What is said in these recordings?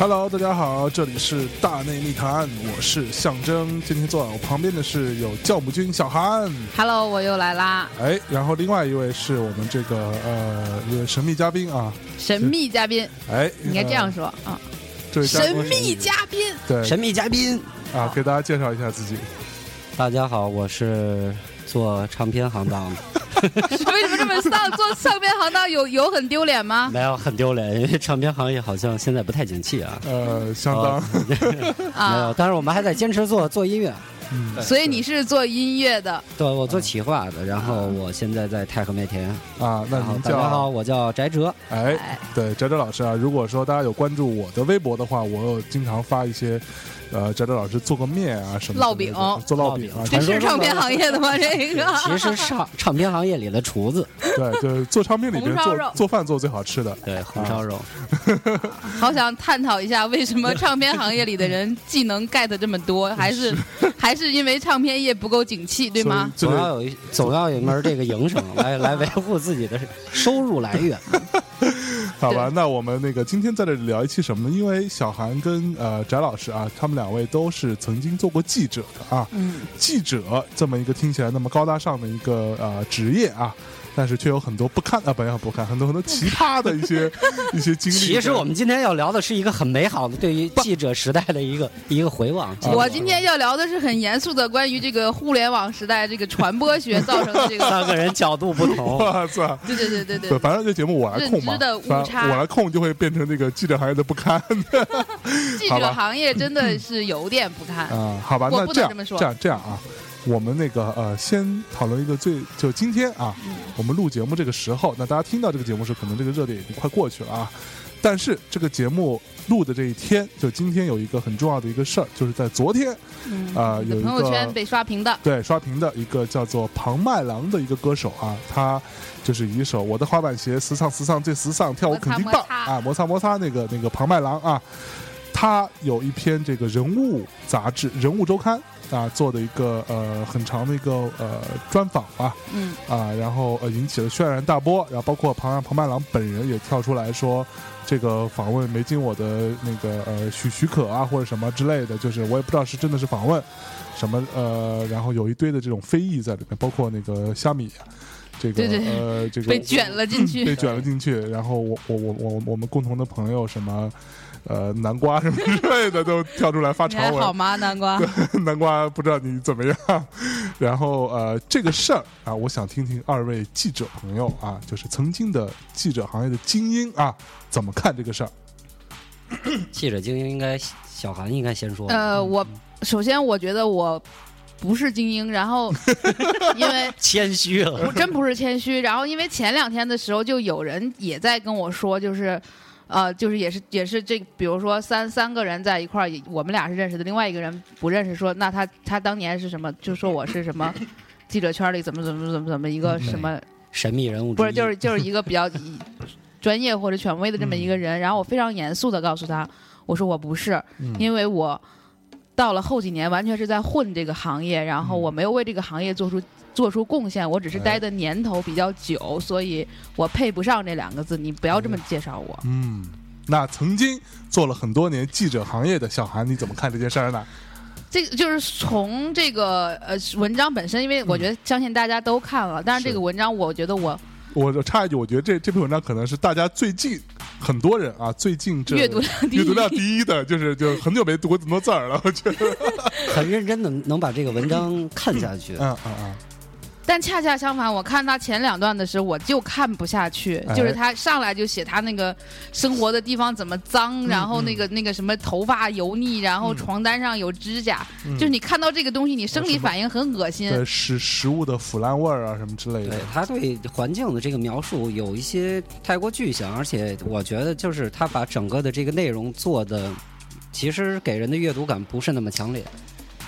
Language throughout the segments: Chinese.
Hello，大家好，这里是大内密谈，我是象征。今天坐在我旁边的是有教母君小韩，Hello，我又来啦！哎，然后另外一位是我们这个呃一位神秘嘉宾啊，神秘嘉宾哎，应该这样呃说啊，这位神秘嘉宾。对神秘嘉宾，啊，给大家介绍一下自己。大家好，我是做唱片行当的，为什么这么丧？做唱片行当有有很丢脸吗？没有很丢脸，因为唱片行业好像现在不太景气啊。呃，相当、哦 没有，啊，但是我们还在坚持做做音乐。嗯所以你是做音乐的，对，我做企划的，然后我现在在太和麦田。啊，那然后您大家好，叫我叫翟哲。哎，哎，对，翟哲老师啊，如果说大家有关注我的微博的话，我有经常发一些，呃，翟哲老师做个面啊什么的烙饼做烙饼啊，这是唱片行业的吗？这个其实唱唱片行业里的厨子，对，就是做唱片里面做红烧肉做饭做最好吃的。对红烧肉。好想探讨一下，为什么 唱片行业里的人技能 get 这么多，还是还是因为唱片业不够景气，对吗？总要有一总要有一门这个营生来 来维护自己的收入来源。好吧，那我们那个今天在这里聊一期什么呢？因为小韩跟呃翟老师啊，他们两位都是曾经做过记者的啊，嗯，记者这么一个听起来那么高大上的一个呃职业啊。但是却有很多不堪啊，不要不堪，很多很多奇葩的一些 一些经历。其实我们今天要聊的是一个很美好的对于记者时代的一个一个回望。我今天要聊的是很严肃的关于这个互联网时代这个传播学造成的这个，三个人角度不同，我操，对对对对对，对，反正这节目我来控嘛认知的误，差我来控就会变成这个记者行业的不堪记者行业真的是有点不堪。啊。好吧，我那这样不能这么说这样这样啊，我们那个呃，先讨论一个最就今天啊，嗯。我们录节目这个时候，那大家听到这个节目时，可能这个热点已经快过去了啊。但是这个节目录的这一天，就今天有一个很重要的一个事儿，就是在昨天嗯啊、有一个朋友圈被刷屏的，对刷屏的一个叫做庞麦郎的一个歌手啊，他就是以一首《我的滑板鞋时尚时尚最时尚，跳舞肯定棒摩擦摩擦啊，摩擦摩擦那个那个庞麦郎啊，他有一篇这个人物杂志《人物周刊》啊做的一个呃很长的一个呃专访吧。嗯，啊，然后呃引起了轩然大波，然后包括庞庞麦郎本人也跳出来说。这个访问没经我的那个呃许许可啊，或者什么之类的，就是我也不知道是真的是访问，什么呃，然后有一堆的这种非议在里面，包括那个虾米，这个呃这个被卷了进去。被卷了进去，然后我我我我我们共同的朋友什么呃南瓜什么之类的都跳出来发你长文，还好吗，南瓜？南瓜不知道你怎么样。然后呃这个事儿啊，我想听听二位记者朋友啊，就是曾经的记者行业的精英啊，怎么看这个事儿？记者精英应该小韩应该先说。呃，我首先我觉得我不是精英，然后 因为谦虚了，我真不是谦虚，然后因为前两天的时候就有人也在跟我说，就是。呃，就是也是也是这，比如说三三个人在一块儿，我们俩是认识的，另外一个人不认识说，那他他当年是什么？就说我是什么记者圈里怎么怎么怎么怎么一个什么神秘人物不是，就是就是一个比较 专业或者权威的这么一个人。然后我非常严肃的告诉他，我说我不是，嗯因为我到了后几年完全是在混这个行业，然后嗯我没有为这个行业做出做出贡献，我只是哎待的年头比较久，所以我配不上这两个字。你不要这么介绍我。嗯，那曾经做了很多年记者行业的小韩，你怎么看这件事儿呢？这个就是从这个呃文章本身，因为我觉得相信大家都看了，但是这个文章我觉得我我我插一句，我觉得这这篇文章可能是大家最近很多人啊，最近这阅读量第一阅读量第一的，就是就很久没读过这么多字儿了，我觉得。很认真的能把这个文章看下去。嗯嗯嗯，但恰恰相反，我看他前两段的时候，我就看不下去。哎就是他上来就写他那个生活的地方怎么脏，然后那个那个什么头发油腻，然后嗯床单上有指甲，嗯就是你看到这个东西，你生理反应很恶心。对食食物的腐烂味儿啊什么之类的对。他对环境的这个描述有一些太过具象，而且我觉得就是他把整个的这个内容做的，其实给人的阅读感不是那么强烈。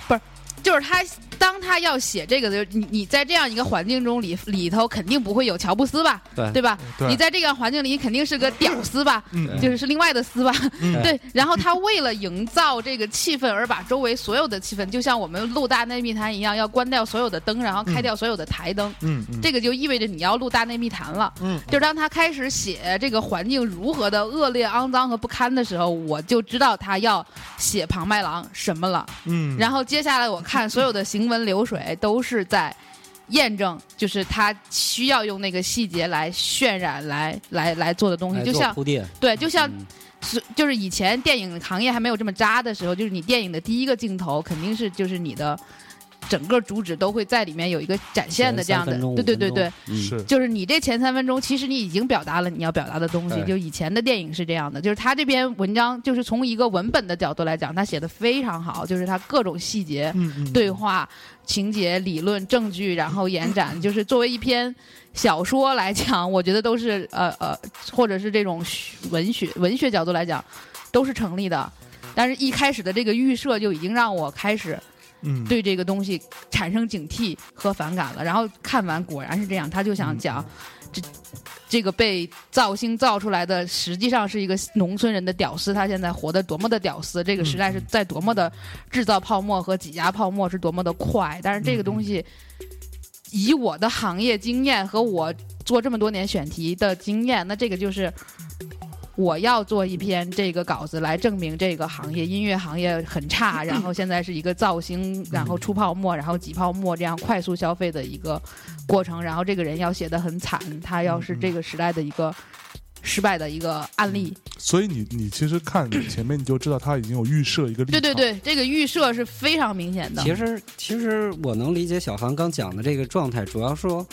不是就是他，当他要写这个的，你你在这样一个环境中里里头肯定不会有乔布斯吧，对对吧？对你在这个环境里你肯定是个屌丝吧，嗯就是是另外的丝吧，嗯对。然后他为了营造这个气氛，而把周围所有的气氛，就像我们录大内密谈一样，要关掉所有的灯，然后开掉所有的台灯。嗯嗯这个就意味着你要录大内密谈了。嗯，就当他开始写这个环境如何的恶劣、肮脏和不堪的时候，我就知道他要写庞麦郎什么了。嗯，然后接下来我看所有的行文流水都是在验证，就是他需要用那个细节来渲染、来来来做的东西，就像铺垫，对，就像嗯。是就是以前电影行业还没有这么渣的时候，就是你电影的第一个镜头肯定是就是你的整个主旨都会在里面有一个展现的这样的对对对对，，是就是你这前三分钟，其实你已经表达了你要表达的东西。就以前的电影是这样的，就是他这篇文章，就是从一个文本的角度来讲，他写的非常好，就是他各种细节、对话、情节、理论、证据，然后延展，就是作为一篇小说来讲，我觉得都是呃呃，或者是这种文学文学角度来讲，都是成立的。但是，一开始的这个预设就已经让我开始嗯对这个东西产生警惕和反感了。然后看完果然是这样，他就想讲这这个被造星造出来的，实际上是一个农村人的屌丝，他现在活得多么的屌丝，这个时代是在多么的制造泡沫和挤压泡沫是多么的快。但是这个东西，以我的行业经验和我做这么多年选题的经验，那这个就是。我要做一篇这个稿子来证明这个行业音乐行业很差，然后现在是一个造星，然后出泡沫，然后挤泡沫这样快速消费的一个过程。然后这个人要写的很惨，他要是这个时代的一个失败的一个案例。所以你你其实看前面你就知道他已经有预设一个立场，对对对，这个预设是非常明显的。其实，其实我能理解小韩刚讲的这个状态，主要说，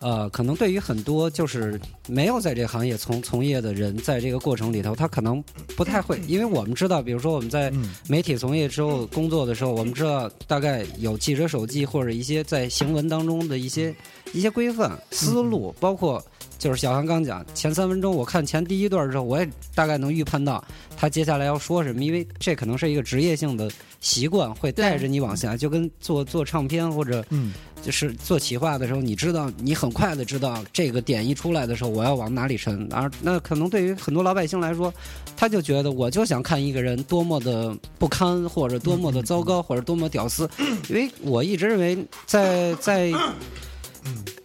呃，可能对于很多就是没有在这个行业从从业的人，在这个过程里头，他可能不太会，因为我们知道，比如说我们在嗯媒体从业之后工作的时候，我们知道大概有记者手记或者一些在行文当中的一些一些规范思路，包括就是小韩刚讲前三分钟，我看前第一段的时候，我也大概能预判到他接下来要说什么，因为这可能是一个职业性的习惯，会带着你往下，就跟做做唱片或者嗯就是做企划的时候，你知道你很快的知道这个点一出来的时候，我要往哪里沉，而那可能对于很多老百姓来说，他就觉得我就想看一个人多么的不堪，或者多么的糟糕，或者多么屌丝，因为我一直认为在在。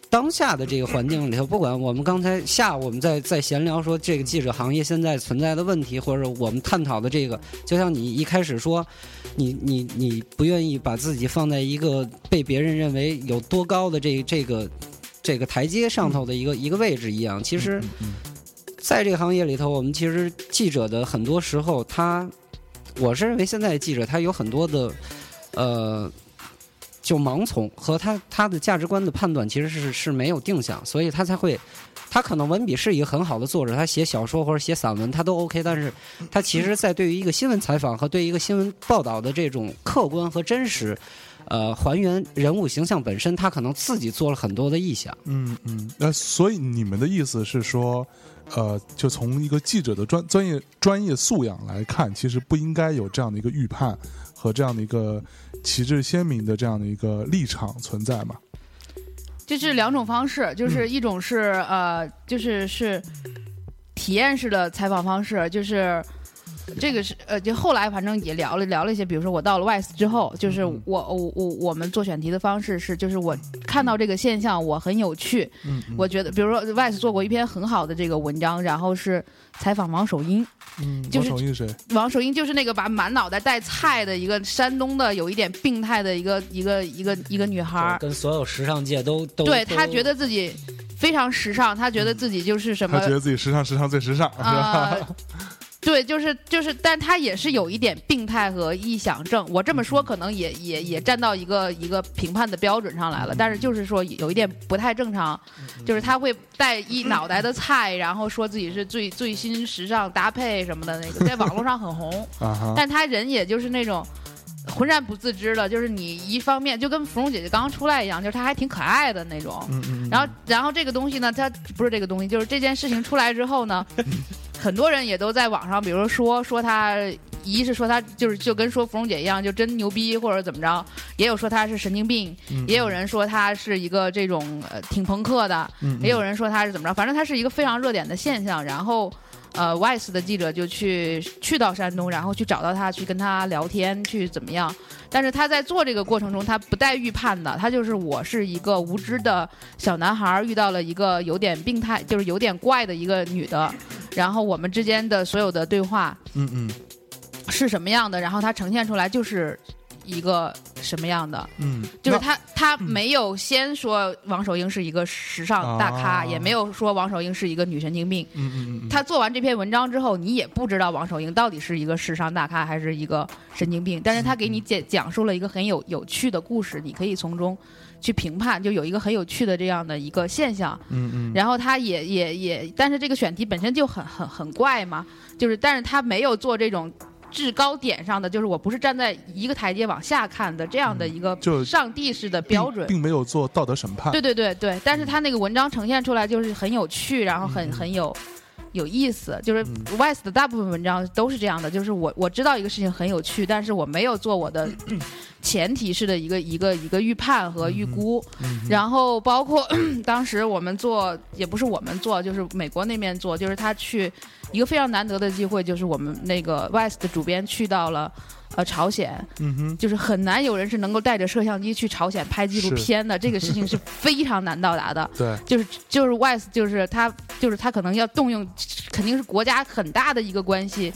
当下的这个环境里头，不管我们刚才下午我们在在闲聊说这个记者行业现在存在的问题，或者我们探讨的这个，就像你一开始说，你你你不愿意把自己放在一个被别人认为有多高的这这个这个台阶上头的一个一个位置一样。其实，在这个行业里头，我们其实记者的很多时候，他我是认为现在记者他有很多的呃。就盲从和他他的价值观的判断其实是是没有定向，所以他才会，他可能文笔是一个很好的作者，他写小说或者写散文他都 OK，但是他其实在对于一个新闻采访和对一个新闻报道的这种客观和真实，呃，还原人物形象本身，他可能自己做了很多的臆想。嗯嗯，那所以你们的意思是说，呃，就从一个记者的专专业专业素养来看，其实不应该有这样的一个预判和这样的一个旗帜鲜明的这样的一个立场存在嘛？这是两种方式，就是一种是、呃，就是是体验式的采访方式，就是这个是呃，就后来反正也聊了聊了一些，比如说我到了 WISE 之后，就是我我我我们做选题的方式是，就是我看到这个现象我很有趣，我觉得比如说 WISE 做过一篇很好的这个文章，然后是采访王守英，嗯，就是王守义谁？王守英就是那个把满脑袋带菜的一个山东的有一点病态的一个一个一个一个女孩，跟所有时尚界都都都对她觉得自己非常时尚，她觉得自己就是什么她觉得自己时尚，时尚最时尚，是啊、吧？对，就是就是，但他也是有一点病态和臆想症。我这么说可能也也也站到一个一个评判的标准上来了，但是就是说有一点不太正常，就是他会带一脑袋的菜，然后说自己是最最新时尚搭配什么的那个，在网络上很红。但他人也就是那种浑然不自知的，就是你一方面就跟芙蓉姐姐刚刚出来一样，就是她还挺可爱的那种。嗯嗯，然后，然后这个东西呢，它不是这个东西，就是这件事情出来之后呢，很多人也都在网上，比如说说他一是说他就是就跟说芙蓉姐一样，就真牛逼或者怎么着，也有说他是神经病，嗯也有人说他是一个这种呃挺朋克的，嗯也有人说他是怎么着，反正他是一个非常热点的现象。然后，呃，Vice 的记者就去去到山东，然后去找到他，去跟他聊天，去怎么样。但是他在做这个过程中，他不带预判的，他就是我是一个无知的小男孩，遇到了一个有点病态，就是有点怪的一个女的，然后我们之间的所有的对话嗯嗯是什么样的，然后他呈现出来就是一个什么样的，嗯，就是他他没有先说王守英是一个时尚大咖，啊也没有说王守英是一个女神经病。嗯嗯嗯，他做完这篇文章之后，你也不知道王守英到底是一个时尚大咖还是一个神经病，但是他给你讲讲述了一个很有有趣的故事，你可以从中去评判，就有一个很有趣的这样的一个现象。嗯嗯，然后他也也也，但是这个选题本身就很很很怪嘛，就是但是他没有做这种制高点上的，就是我不是站在一个台阶往下看的这样的一个上帝式的标准。并没有做道德审判。对对对对，但是他那个文章呈现出来就是很有趣，然后很嗯很有有意思。就是嗯 West 的大部分文章都是这样的，就是我我知道一个事情很有趣，但是我没有做我的前提式的一个一个一个预判和预估。然后包括 当时我们做，也不是我们做，就是美国那边做，就是他去一个非常难得的机会，就是我们那个 West 的主编去到了。呃，朝鲜嗯哼，就是很难有人是能够带着摄像机去朝鲜拍纪录片的，这个事情是 非常难到达的。对，就是就是 Wise，就是他就是他可能要动用，肯定是国家很大的一个关系，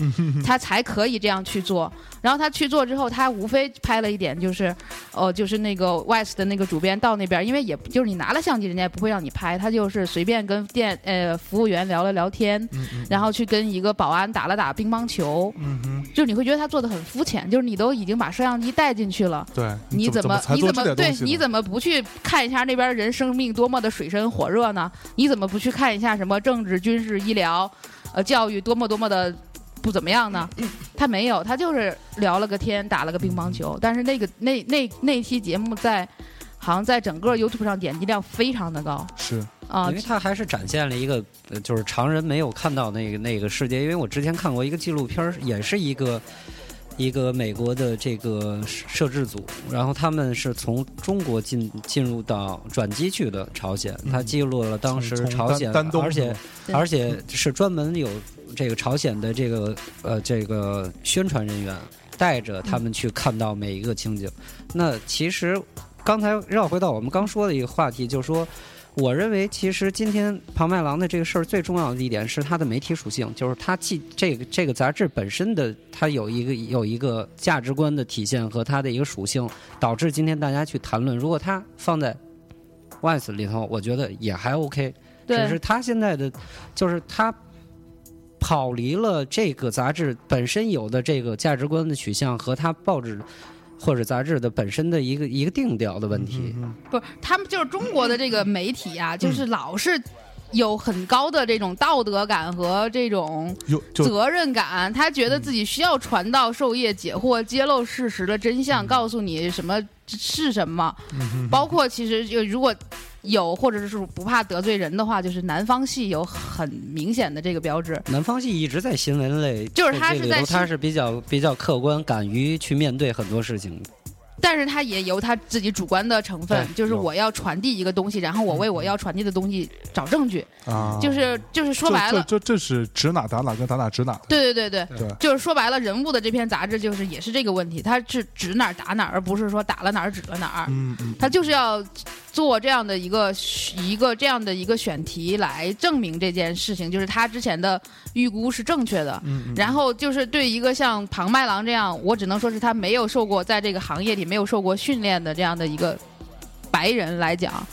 他才可以这样去做。然后他去做之后，他无非拍了一点，就是哦，就是那个 West 的那个主编到那边，因为也就是你拿了相机，人家也不会让你拍，他就是随便跟店呃服务员聊了聊天，嗯嗯然后去跟一个保安打了打乒乓球，嗯哼，就是你会觉得他做的很肤浅，就是你都已经把摄像机带进去了。对，你怎么你怎么对？你怎么不去看一下那边人生命多么的水深火热呢？你怎么不去看一下什么政治、军事、医疗、呃教育多么多么的不怎么样呢？他没有，他就是聊了个天，打了个乒乓球。但是那个那那那期节目在好像在整个 YouTube 上点击量非常的高是啊因为他还是展现了一个，呃就是常人没有看到那个那个世界。因为我之前看过一个纪录片儿，也是一个一个美国的这个摄制组，然后他们是从中国进进入到转机去的朝鲜，嗯他记录了当时朝鲜，而且而且是专门有这个朝鲜的这个呃这个宣传人员带着他们去看到每一个情景。那其实刚才绕回到我们刚说的一个话题，就是说。我认为，其实今天庞麦郎的这个事儿最重要的一点是它的媒体属性，就是它既这个这个杂志本身的它有一个有一个价值观的体现和它的一个属性，导致今天大家去谈论。如果它放在 Wise 里头，我觉得也还 OK。只是对他现在的，就是他跑离了这个杂志本身有的这个价值观的取向和他报纸或者杂志的本身的一个一个定调的问题。嗯不是他们就是中国的这个媒体啊，就是老是有很高的这种道德感和这种责任感，他觉得自己需要传道授业解惑，揭露事实的真相，告诉你什么是什么。包括其实就如果有或者是不怕得罪人的话，就是南方系有很明显的这个标志。南方系一直在新闻类，就是他是在他是比较比较客观，敢于去面对很多事情。但是他也有他自己主观的成分，就是我要传递一个东西，然后我为 我要传递的东西找证据，啊，就是就是说白了，这这这是指哪打哪跟打哪指哪，对对对对，对。就是说白了，人物的这篇杂志就是也是这个问题，他是指哪儿打哪儿，而不是说打了哪儿指了哪儿，嗯嗯，他就是要做这样的一个一个这样的一个选题来证明这件事情，就是他之前的预估是正确的。嗯嗯然后就是对一个像庞麦郎这样，我只能说是他没有受过在这个行业里没有受过训练的这样的一个白人来讲，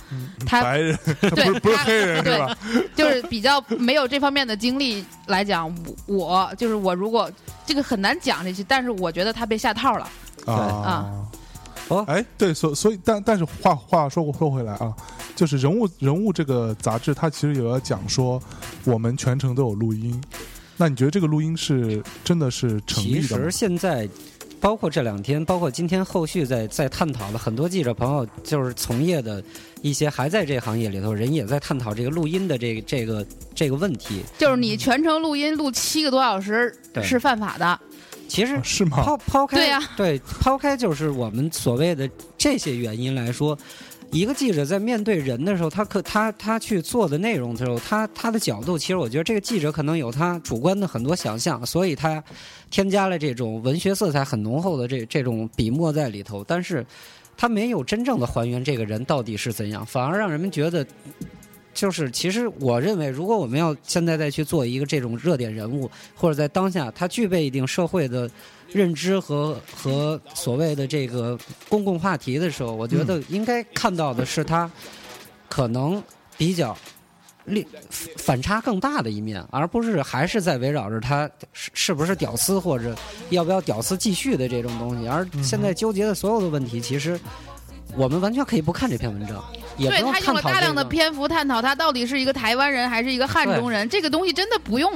他白人 对不是他黑人是对吧？就是比较没有这方面的经历来讲，我我就是我如果这个很难讲这些，但是我觉得他被下套了。啊啊。哦哎，对，所所以，但但是话话说说回来啊，就是人物人物这个杂志，它其实也要讲说，我们全程都有录音。那你觉得这个录音是真的是成其立的其实？现在，包括这两天，包括今天后续在在探讨的很多记者朋友，就是从业的一些还在这行业里头人，也在探讨这个录音的这个这个这个问题。就是你全程录音录七个多小时对是犯法的，其实啊是吗？抛抛开对呀对抛开就是我们所谓的这些原因来说，一个记者在面对人的时候，他可他他去做的内容的时候，他他的角度，其实我觉得这个记者可能有他主观的很多想象，所以他添加了这种文学色彩很浓厚的这这种笔墨在里头，但是他没有真正的还原这个人到底是怎样，反而让人们觉得。就是，其实我认为，如果我们要现在再去做一个这种热点人物，或者在当下他具备一定社会的认知和和所谓的这个公共话题的时候，我觉得应该看到的是他可能比较力反差更大的一面，而不是还是在围绕着他是是不是屌丝或者要不要屌丝继续的这种东西。而现在纠结的所有的问题，其实我们完全可以不看这篇文章，也不对他用了用探讨大量的篇幅探讨他到底是一个台湾人还是一个汉中人，这个东西真的不用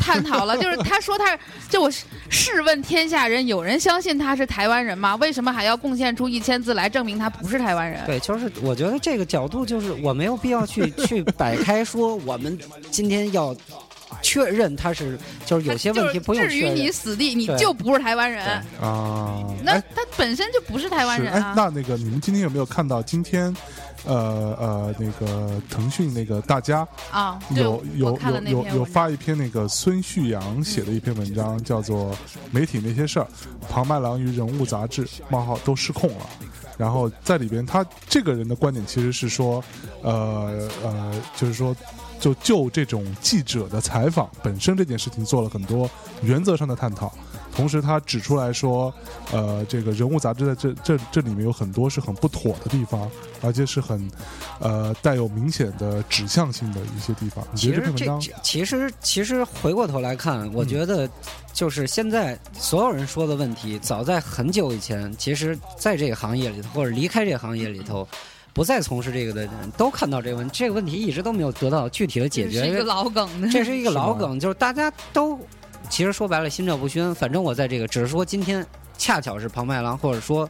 探讨了。就是他说他，就我试问天下人，有人相信他是台湾人吗？为什么还要贡献出一千字来证明他不是台湾人？对，就是我觉得这个角度就是我没有必要去 去摆开说我们今天要确认他是，就是有些问题不用至于你。死地，你就不是台湾人。啊，那哎他本身就不是台湾人啊，。那那个你们今天有没有看到今天，呃呃，那个腾讯那个大家啊，对有有有有有发一篇那个孙旭阳写的一篇文章，叫做《媒体那些事儿》，庞麦郎与人物杂志冒号都失控了。然后在里边，他这个人的观点其实是说，呃呃，就是说，就就这种记者的采访本身这件事情做了很多原则上的探讨。同时，他指出来说，呃，这个人物杂志在这这这里面有很多是很不妥的地方，而且是很，呃，带有明显的指向性的一些地方。你觉得这篇文章其实其实回过头来看，我觉得就是现在所有人说的问题，早在很久以前，其实在这个行业里头或者离开这个行业里头。不再从事这个的人都看到这个问题这个问题一直都没有得到具体的解决，这是一个老梗的。这是一个老梗，就是大家都其实说白了心照不宣。反正我在这个，只是说今天恰巧是庞麦郎，或者说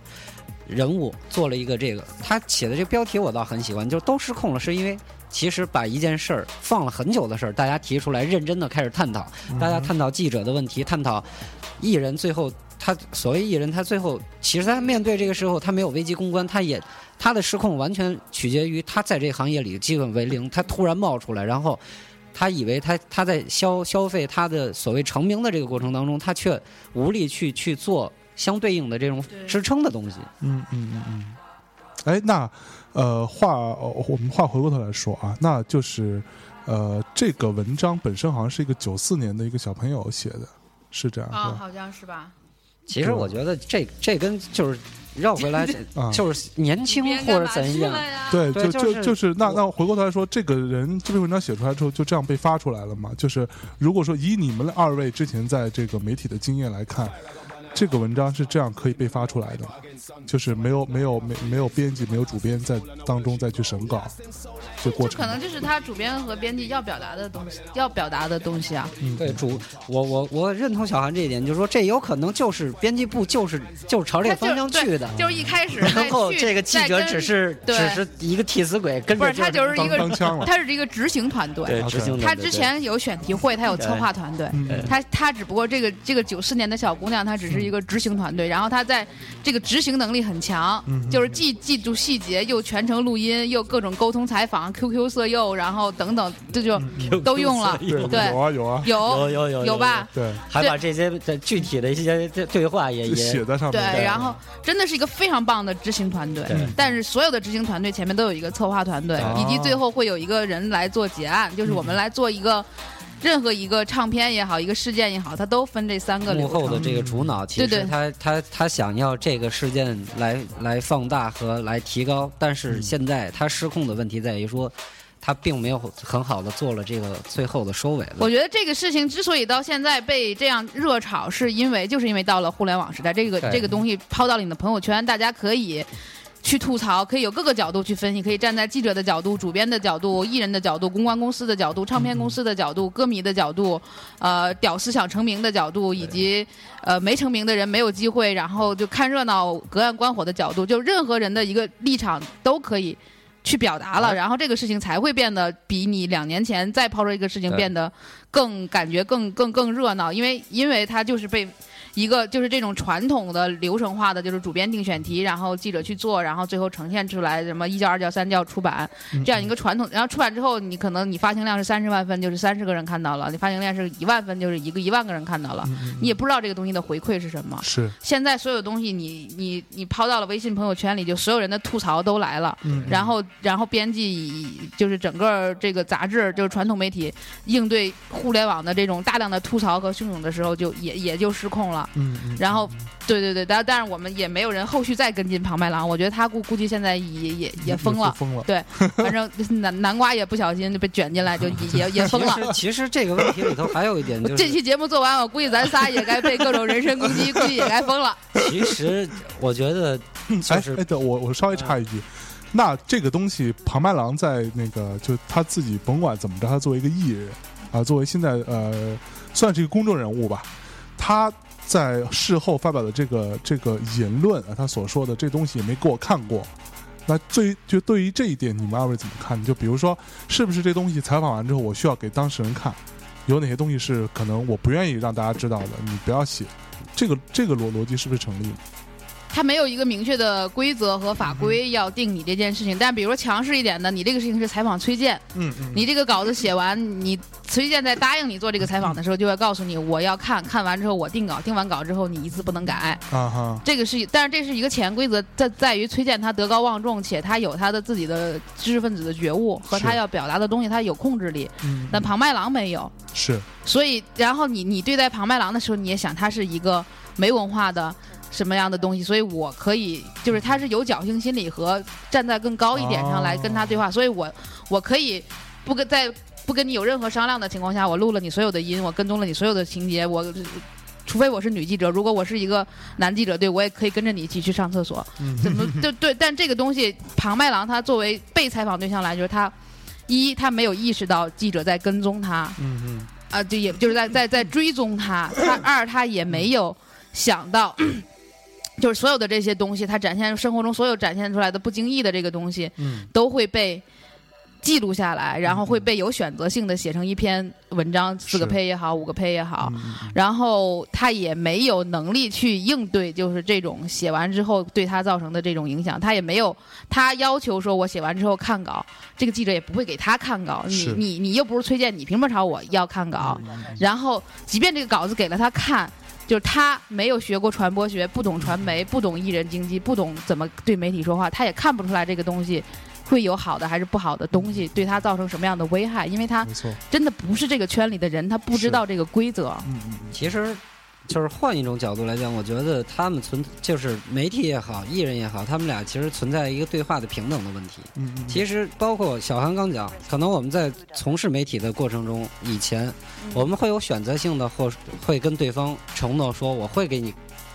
人物做了一个这个，他写的这个标题我倒很喜欢，就是都失控了，是因为其实把一件事儿放了很久的事儿，大家提出来认真的开始探讨，大家探讨记者的问题，探讨艺人最后。他所谓艺人，他最后其实他面对这个时候，他没有危机公关，他也他的失控完全取决于他在这个行业里基本为零，他突然冒出来，然后他以为他他在消消费他的所谓成名的这个过程当中，他却无力去去做相对应的这种支撑的东西。嗯嗯嗯嗯。哎，那呃，话呃我们话回过头来说啊，那就是呃，这个文章本身好像是一个九四年的一个小朋友写的，是这样啊？好像是吧？其实我觉得这这跟就是绕回来，啊，就是年轻或者怎样。对，就就就是那那回过头来说，这个人这篇文章写出来之后，就这样被发出来了嘛？就是如果说以你们二位之前在这个媒体的经验来看，这个文章是这样可以被发出来的，就是没有没有没没有编辑没有主编在当中再去审稿，这过程。可能就是他主编和编辑要表达的东西，要表达的东西啊。嗯对主，我我我认同小韩这一点，就是说这有可能就是编辑部就是就是朝这个方向去的，就是一开始 然后去这个记者只是对。只是一个替死鬼，跟不是他就是一个他是一个执行团队。对执行的他之前有选题会，他有策划团队，他他只不过这个这个九四年的小姑娘，她只是一个执行团队，然后他在这个执行能力很强，嗯就是既记住细节，又全程录音，又各种沟通采访，QQ 色诱，然后等等，这就都用了，嗯对对有啊有啊，有有有有有吧？？对，还把这些的具体的一些对对话也也写在上面对，，然后真的是一个非常棒的执行团队，但是所有的执行团队前面都有一个策划团队啊，以及最后会有一个人来做结案，就是我们来做一个任何一个唱片也好，一个事件也好，它都分这三个幕流程。后的这个主脑，其实他他他想要这个事件来来放大和来提高，但是现在他失控的问题在于说，他并没有很好的做了这个最后的收尾。我觉得这个事情之所以到现在被这样热炒，是因为就是因为到了互联网时代，这个这个东西抛到了你的朋友圈，大家可以。去吐槽，可以有各个角度去分析，可以站在记者的角度、主编的角度、艺人的角度、公关公司的角度、唱片公司的角度、歌迷的角度，呃，屌丝想成名的角度，以及呃没成名的人没有机会，然后就看热闹、隔岸观火的角度，就任何人的一个立场都可以去表达了，然后这个事情才会变得比你两年前再抛出一个事情变得更感觉更更更热闹，因为因为它就是被。一个就是这种传统的流程化的，就是主编定选题，然后记者去做，然后最后呈现出来什么一教、二教、三教出版这样一个传统。然后出版之后，你可能你发行量是三十万份，就是三十个人看到了；你发行量是一万份，就是一个一万个人看到了。你也不知道这个东西的回馈是什么。是，现在所有东西你你你抛到了微信朋友圈里，就所有人的吐槽都来了。嗯然后然后编辑就是整个这个杂志就是传统媒体应对互联网的这种大量的吐槽和汹涌的时候，就也也就失控了。嗯嗯，然后对对对，但但是我们也没有人后续再跟进庞麦郎，我觉得他估估计现在也也也疯了。疯了，对，反正南南瓜也不小心就被卷进来，就 也也也疯了。其实其实这个问题里头还有一点就是，这期节目做完，我估计咱仨也该被各种人身攻击，估计也该疯了。其实我觉得 就是哎哎，对我我稍微插一句，那这个东西，庞麦郎在那个就他自己甭管怎么着，他作为一个艺人啊、作为现在呃算是一个公众人物吧，他在事后发表的这个这个言论啊，他所说的这东西也没给我看过。那对就对于这一点，你们二位怎么看？就比如说，是不是这东西采访完之后，我需要给当事人看？有哪些东西是可能我不愿意让大家知道的？你不要写。这个这个逻逻辑是不是成立？他没有一个明确的规则和法规要定你这件事情，但比如说强势一点的，你这个事情是采访崔健，嗯嗯你这个稿子写完，你崔健在答应你做这个采访的时候，就会告诉你我要看看完之后我定稿，定完稿之后你一字不能改。啊哈，这个是，但是这是一个潜规则，在在于崔健他德高望重，且他有他的自己的知识分子的觉悟和他要表达的东西，他有控制力。嗯，但庞麦郎没有，是所以然后你你对待庞麦郎的时候，你也想他是一个没文化的。什么样的东西，所以我可以，就是他是有侥幸心理和站在更高一点上来跟他对话，所以我我可以不跟在不跟你有任何商量的情况下，我录了你所有的音，我跟踪了你所有的情节，我除非我是女记者，如果我是一个男记者，对我也可以跟着你一起去上厕所，怎么对对？但这个东西，庞麦郎他作为被采访对象来说，他一他没有意识到记者在跟踪他，嗯嗯啊，就也就是在在在追踪他。他二他也没有想到，就是所有的这些东西，他展现生活中所有展现出来的不经意的这个东西，嗯都会被记录下来，然后会被有选择性的写成一篇文章，四个是胚也好，五个胚也好。嗯然后他也没有能力去应对，就是这种写完之后对他造成的这种影响，他也没有，他要求说我写完之后看稿，这个记者也不会给他看稿，你你你又不是崔健，你凭什么朝我要看稿？然后即便这个稿子给了他看。就是他没有学过传播学，不懂传媒，不懂艺人经济，不懂怎么对媒体说话，他也看不出来这个东西会有好的还是不好的东西，对他造成什么样的危害，因为他，真的不是这个圈里的人，他不知道这个规则。嗯嗯。其实，就是换一种角度来讲，我觉得他们存就是媒体也好，艺人也好，他们俩其实存在一个对话的平等的问题。嗯嗯，其实包括小韩刚讲，可能我们在从事媒体的过程中，以前我们会有选择性的，或会跟对方承诺说，我会给你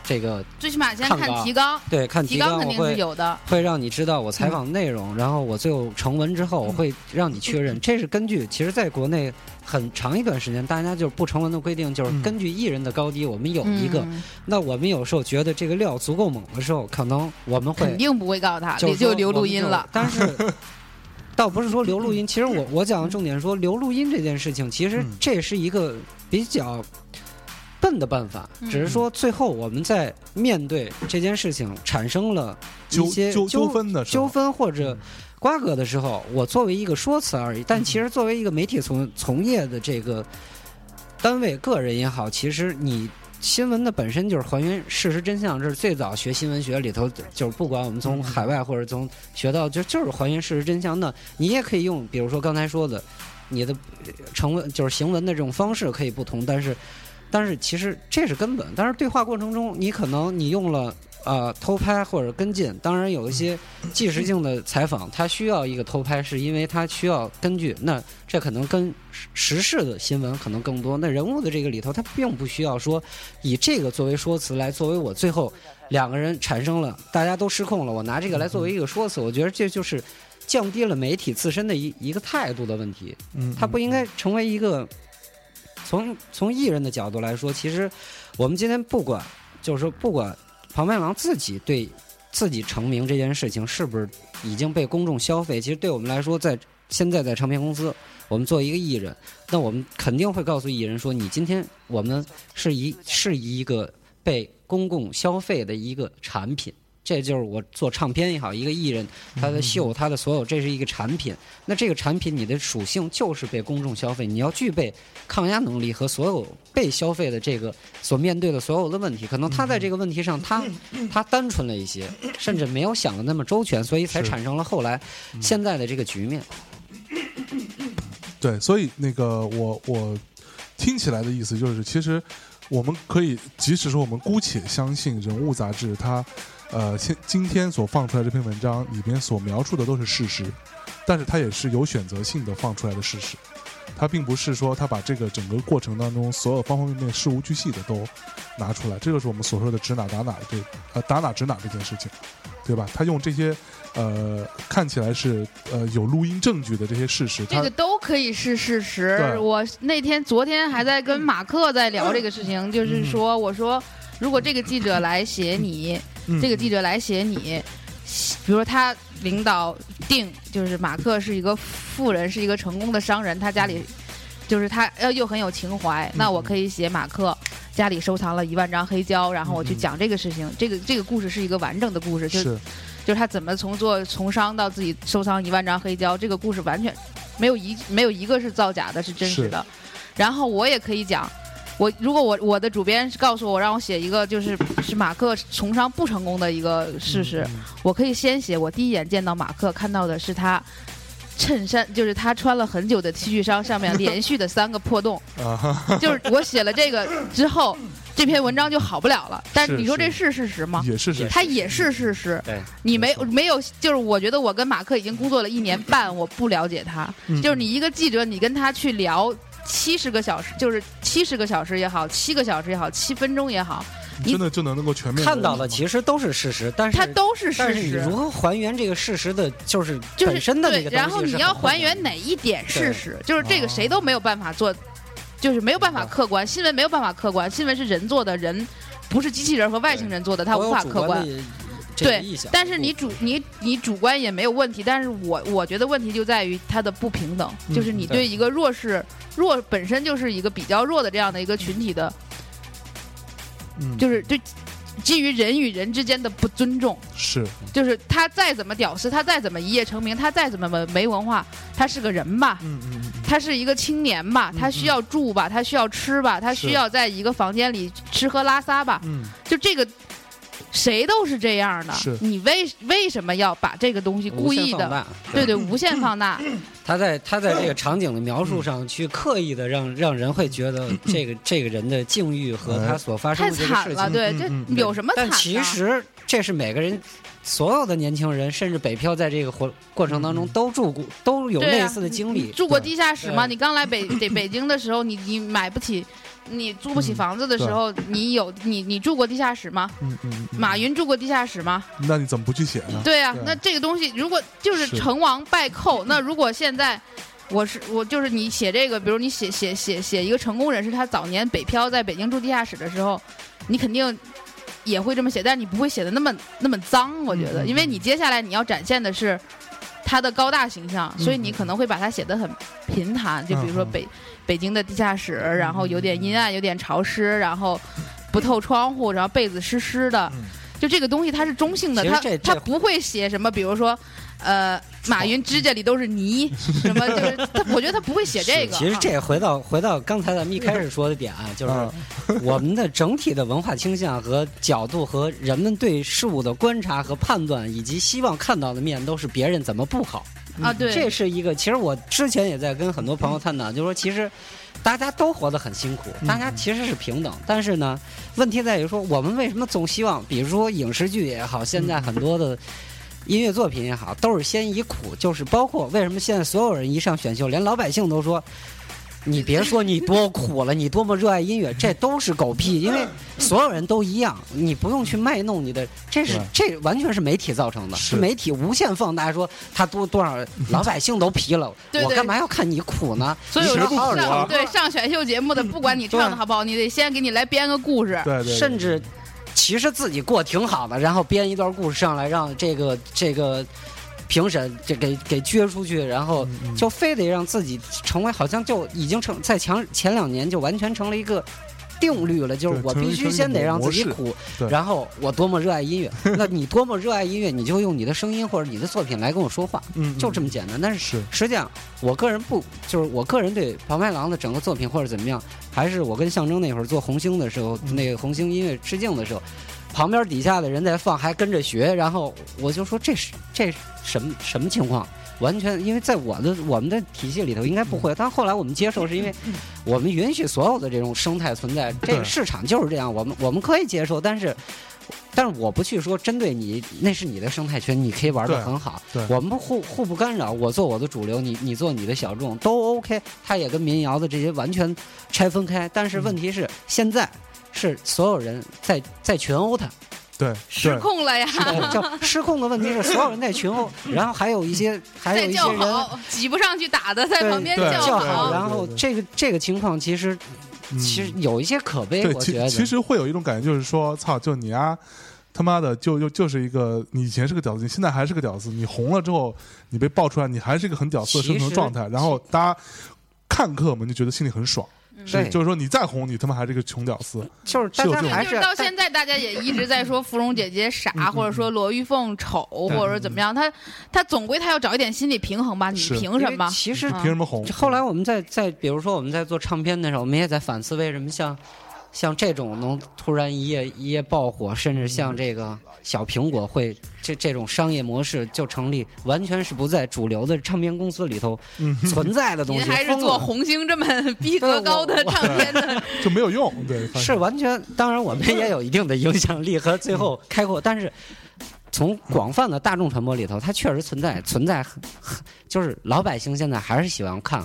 这个最起码先看提纲，对看提纲，肯定是有的。会让你知道我采访内容，然后我最后成文之后，我会让你确认。这是根据其实在国内很长一段时间，大家就是不成文的规定，就是嗯根据艺人的高低，我们有一个。嗯那我们有时候觉得这个料足够猛的时候，可能我们会肯定不会告诉他，就就留录音了。但是，倒不是说留录音，其实我 我讲的重点是说留录音这件事情，其实嗯这是一个比较笨的办法，嗯只是说最后我们在面对这件事情产生了一些纠纠纷的时候纠纷或者瓜葛的时候，我作为一个说辞而已。但其实作为一个媒体从从业的这个单位、个人也好，其实你新闻的本身就是还原事实真相，这是最早学新闻学里头，就是不管我们从海外或者从学到，就就是还原事实真相。那你也可以用，比如说刚才说的，你的呃成文就是行文的这种方式可以不同，但是但是其实这是根本。但是对话过程中，你可能你用了。呃，偷拍或者跟进，当然有一些即时性的采访，它需要一个偷拍，是因为它需要根据。那这可能跟时事的新闻可能更多。那人物的这个里头，它并不需要说以这个作为说辞来作为我最后两个人产生了大家都失控了，我拿这个来作为一个说辞，我觉得这就是降低了媒体自身的一一个态度的问题。嗯，它不应该成为一个从从艺人的角度来说，其实我们今天不管，就是说不管庞麦郎自己对自己成名这件事情是不是已经被公众消费？其实对我们来说，在现在在唱片公司，我们作为一个艺人，那我们肯定会告诉艺人说，你今天我们是一是一个被公共消费的一个产品。这就是我做唱片也好，一个艺人他的秀，他的所有，这是一个产品。那这个产品你的属性就是被公众消费，你要具备抗压能力和所有被消费的这个所面对的所有的问题。可能他在这个问题上，他他单纯了一些，甚至没有想的那么周全，所以才产生了后来现在的这个局面。对，所以那个我我听起来的意思就是，其实我们可以，即使说我们姑且相信《人物》杂志它，呃，现今天所放出来这篇文章里边所描述的都是事实，但是它也是有选择性的放出来的事实，它并不是说他把这个整个过程当中所有方方面面事无巨细的都拿出来，这就是我们所说的指哪打哪这呃打哪指哪这件事情，对吧？他用这些呃看起来是呃有录音证据的这些事实，这个都可以是事实对。我那天、昨天还在跟马克在聊这个事情，就是说，我说，如果这个记者来写你，嗯这个记者来写你，比如说他领导定，就是马克是一个富人，是一个成功的商人，他家里就是他呃又很有情怀，那我可以写马克。家里收藏了一万张黑胶，然后我去讲这个事情。这个这个故事是一个完整的故事，就是就是他怎么从做从商到自己收藏一万张黑胶，这个故事完全没有一没有一个是造假的，是真实的。然后我也可以讲，我如果我我的主编告诉我让我写一个就是是马克从商不成功的一个事实，我可以先写我第一眼见到马克看到的是他。衬衫就是他穿了很久的 T 恤衫，上面连续的三个破洞，就是我写了这个之后，这篇文章就好不了了。但是你说这是是事实吗？也是是它也是事实。对，你没没有，就是我觉得我跟马克已经工作了一年半，我不了解他。嗯就是你一个记者，你跟他去聊七十个小时，就是七十个小时也好，七个小时也好，七分钟也好，你真的就能能够全面看到的其实都是事实，但是它都是事实。是你如何还原这个事实的，就是就是本身的那对个，东西然后你要还原哪一点事实？就是这个哦谁都没有办法做，就是没有办法客观。新闻没有办法客观，新闻是人做的，人不是机器人和外星人做的，它无法客观。的这个对意向，但是你主你你主观也没有问题，但是我我觉得问题就在于它的不平等，嗯就是你对对一个弱势弱本身就是一个比较弱的这样的一个群体的，嗯。就是对基于人与人之间的不尊重，是。就是他再怎么屌丝，他再怎么一夜成名，他再怎么没没文化，他是个人吧，嗯嗯嗯。他是一个青年吧，他需要住吧，他需要吃吧，他需要在一个房间里吃喝拉撒吧，嗯。就这个。谁都是这样的是，你为为什么要把这个东西故意的，对对，无限放大？他在他在这个场景的描述上去刻意的让让人会觉得这个 这个人的境遇和他所发生太的这个惨了，事情。对，这有什么惨？但其实这是每个人，所有的年轻人，甚至北漂在这个活过程当中嗯都住过，都有类似的经历。住过地下室吗？你刚来北北北京的时候，你你买不起，你租不起房子的时候，你有你你住过地下室吗？嗯嗯嗯，马云住过地下室吗？那你怎么不去写呢？对啊对，那这个东西如果就是是成王败寇，那如果现在。我是我就是你写这个，比如你写写写写一个成功人士，他早年北漂在北京住地下室的时候，你肯定也会这么写，但是你不会写的那么那么脏，我觉得，因为你接下来你要展现的是他的高大形象，所以你可能会把它写的很平坦，就比如说嗯嗯北北京的地下室，然后有点阴暗，有点潮湿，然后不透窗户，然后被子湿湿的，嗯就这个东西它是中性的，它它不会写什么，比如说。呃，马云指甲里都是泥，什么就是他，我觉得他不会写这个。其实啊这回到回到刚才咱们一开始说的点啊，就是啊我们的整体的文化倾向和角度和人们对事物的观察和判断，以及希望看到的面，都是别人怎么不好。啊，对，这是一个，其实我之前也在跟很多朋友探讨，就是说，其实大家都活得很辛苦，嗯。大家其实是平等，但是呢，问题在于说，我们为什么总希望，比如说影视剧也好，现在很多的。音乐作品也好，都是先以苦，就是包括为什么现在所有人一上选秀，连老百姓都说，你别说你多苦了，你多么热爱音乐，这都是狗屁，因为所有人都一样，你不用去卖弄你的，这是这完全是媒体造成的，是是媒体无限放大说他多多少 老百姓都疲了，对对我干嘛要看你苦呢？所以我你好好说唱上对上选秀节目的，不管你唱的好不好，你得先给你来编个故事。对对，对甚至其实自己过挺好的，然后编一段故事上来，让这个这个评审就给给撅出去，然后就非得让自己成为好像就已经成在前前两年就完全成了一个。定律了，就是我必须先得让自己苦，然后我多么热爱音乐。那你多么热爱音乐，你就用你的声音或者你的作品来跟我说话，嗯，就这么么简单。但是是实际上，我个人不，就是我个人对庞麦郎的整个作品或者怎么样，还是我跟象征那会儿做红星的时候，嗯那个红星音乐致敬的时候，旁边底下的人在放，还跟着学，然后我就说这是这是什么什么情况？完全因为在我的我们的体系里头应该不会，但后来我们接受是因为我们允许所有的这种生态存在，这个市场就是这样，我们我们可以接受，但是。但是我不去说针对你，那是你的生态圈，你可以玩对的很好。对我们不互互不干扰，我做我的主流，你你做你的小众，都 OK。它也跟民谣的这些完全拆分开。但是问题是，现在是所有人在在群殴他，对失控了呀！叫失控的问题是所有人在群殴，然后还有一些还有在叫一些人好，挤不上去打的，在旁边叫好，然后这个这个情况其实嗯。其实有一些可悲，对，我觉得。其其实会有一种感觉，就是说，操，就你啊，他妈的，就就就是一个，你以前是个屌丝，你现在还是个屌丝，你红了之后，你被爆出来，你还是一个很屌丝的生存状态，然后大家看客们就觉得心里很爽，是对就是说你再红，你他妈还是个穷屌丝，就是大是是是到现在，大家也一直在说芙蓉姐姐傻，嗯或者说罗玉凤丑，或者说怎么样。她她总归她要找一点心理平衡吧？你凭什么？其实啊凭什么红？后来我们在在比如说我们在做唱片的时候，我们也在反思为什么像像这种能突然一夜一夜爆火，甚至像这个小苹果会这这种商业模式就成立，完全是不在主流的唱片公司里头嗯，存在的东西。您还是做红星这么 逼格高的唱片的，就没有用，对，是完全，当然我们也有一定的影响力和最后开阔，但是从广泛的大众传播里头，它确实存在存在很很，就是老百姓现在还是喜欢看，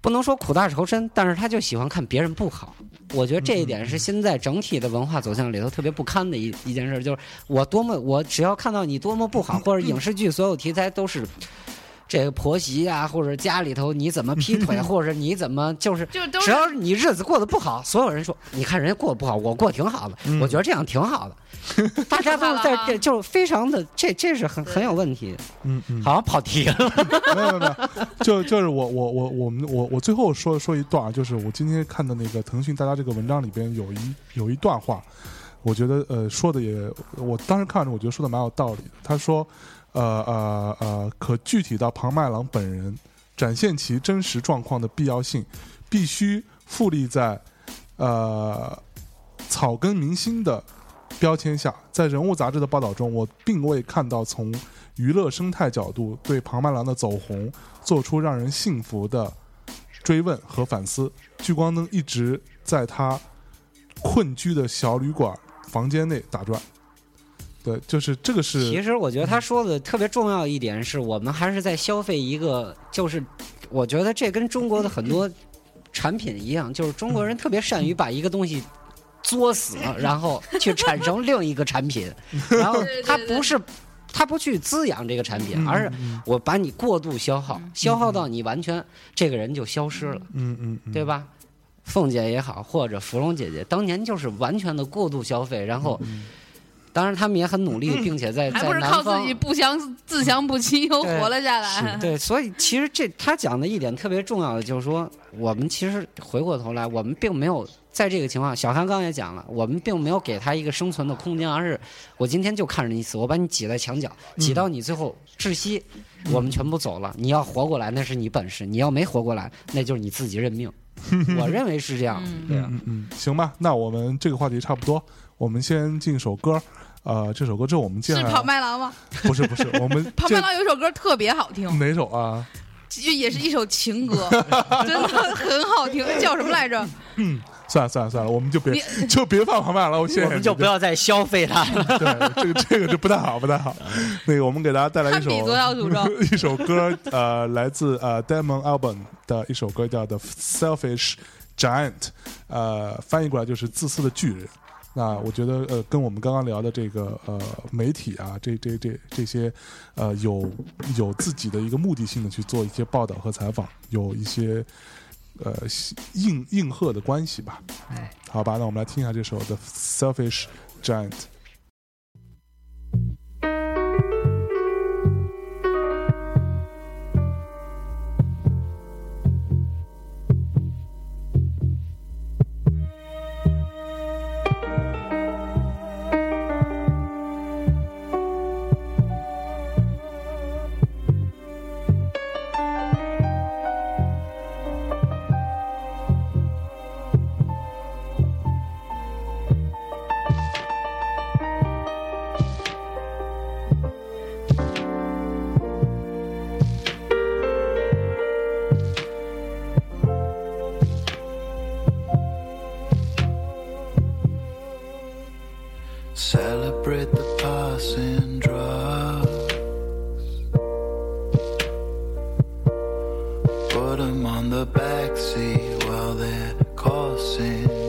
不能说苦大仇深，但是他就喜欢看别人不好。我觉得这一点是现在整体的文化走向里头特别不堪的一一件事，就是我多么我只要看到你多么不好，或者影视剧所有题材都是。这个婆媳啊、或者家里头你怎么劈腿，或者你怎么就是就都只要是你日子过得不好，所有人说，你看人家过得不好，我过得挺好的，嗯我觉得这样挺好的。大家都是在这，就非常的这这是很很有问题，嗯嗯，好像跑题了。没有没有没有，就就是我我我我们我我最后说说一段啊，就是我今天看的那个腾讯大家这个文章里边有一有一段话，我觉得呃说的也，我当时看着我觉得说的蛮有道理的。他说，呃呃呃，可具体到庞麦郎本人展现其真实状况的必要性，必须复立在呃草根明星的标签下。在人物杂志的报道中，我并未看到从娱乐生态角度对庞麦郎的走红做出让人信服的追问和反思。聚光灯一直在他困居的小旅馆房间内打转。对，就是这个是其实我觉得他说的特别重要一点是我们还是在消费一个，就是我觉得这跟中国的很多产品一样，就是中国人特别善于把一个东西作死，然后去产生另一个产品，然后他不是他不去滋养这个产品，嗯而是嗯我把你过度消耗嗯，消耗到你完全这个人就消失了，嗯嗯嗯，对吧？凤姐也好，或者芙蓉姐姐，当年就是完全的过度消费，然后嗯当然他们也很努力，并且在还在南不是靠自己不相自强不息又活了下来。对，所以其实这他讲的一点特别重要的就是说，我们其实回过头来，我们并没有在这个情况，小韩刚也讲了，我们并没有给他一个生存的空间，而是我今天就看着你死，我把你挤在墙角，挤到你最后窒息，我们全部走了。你要活过来，那是你本事；你要没活过来，那就是你自己认命。我认为是这样，嗯对啊。嗯嗯，行吧，那我们这个话题差不多，我们先进首歌。呃，这首歌之后我们接下来是跑麦郎吗？不 是不是，我们跑麦郎有一首歌特别好听，哪首啊？就也是一首情歌，真的很好听，叫什么来着？嗯算了算了算了，我们就别就别放跑麦郎了，我谢谢你。我们就不要再消费它。对这个这个就不太好不太好。那个我们给大家带来一首堪比左小诅咒。一首歌，呃，来自呃 Demon Album 的一首歌叫《The Selfish Giant》，呃，翻译过来就是自私的巨人。那我觉得，呃，跟我们刚刚聊的这个呃媒体啊，这这这这些，呃，有有自己的一个目的性的去做一些报道和采访，有一些呃应应和的关系吧。嗯，好吧，那我们来听一下这首《The Selfish Giant。Put 'em on the backseat while they're coursing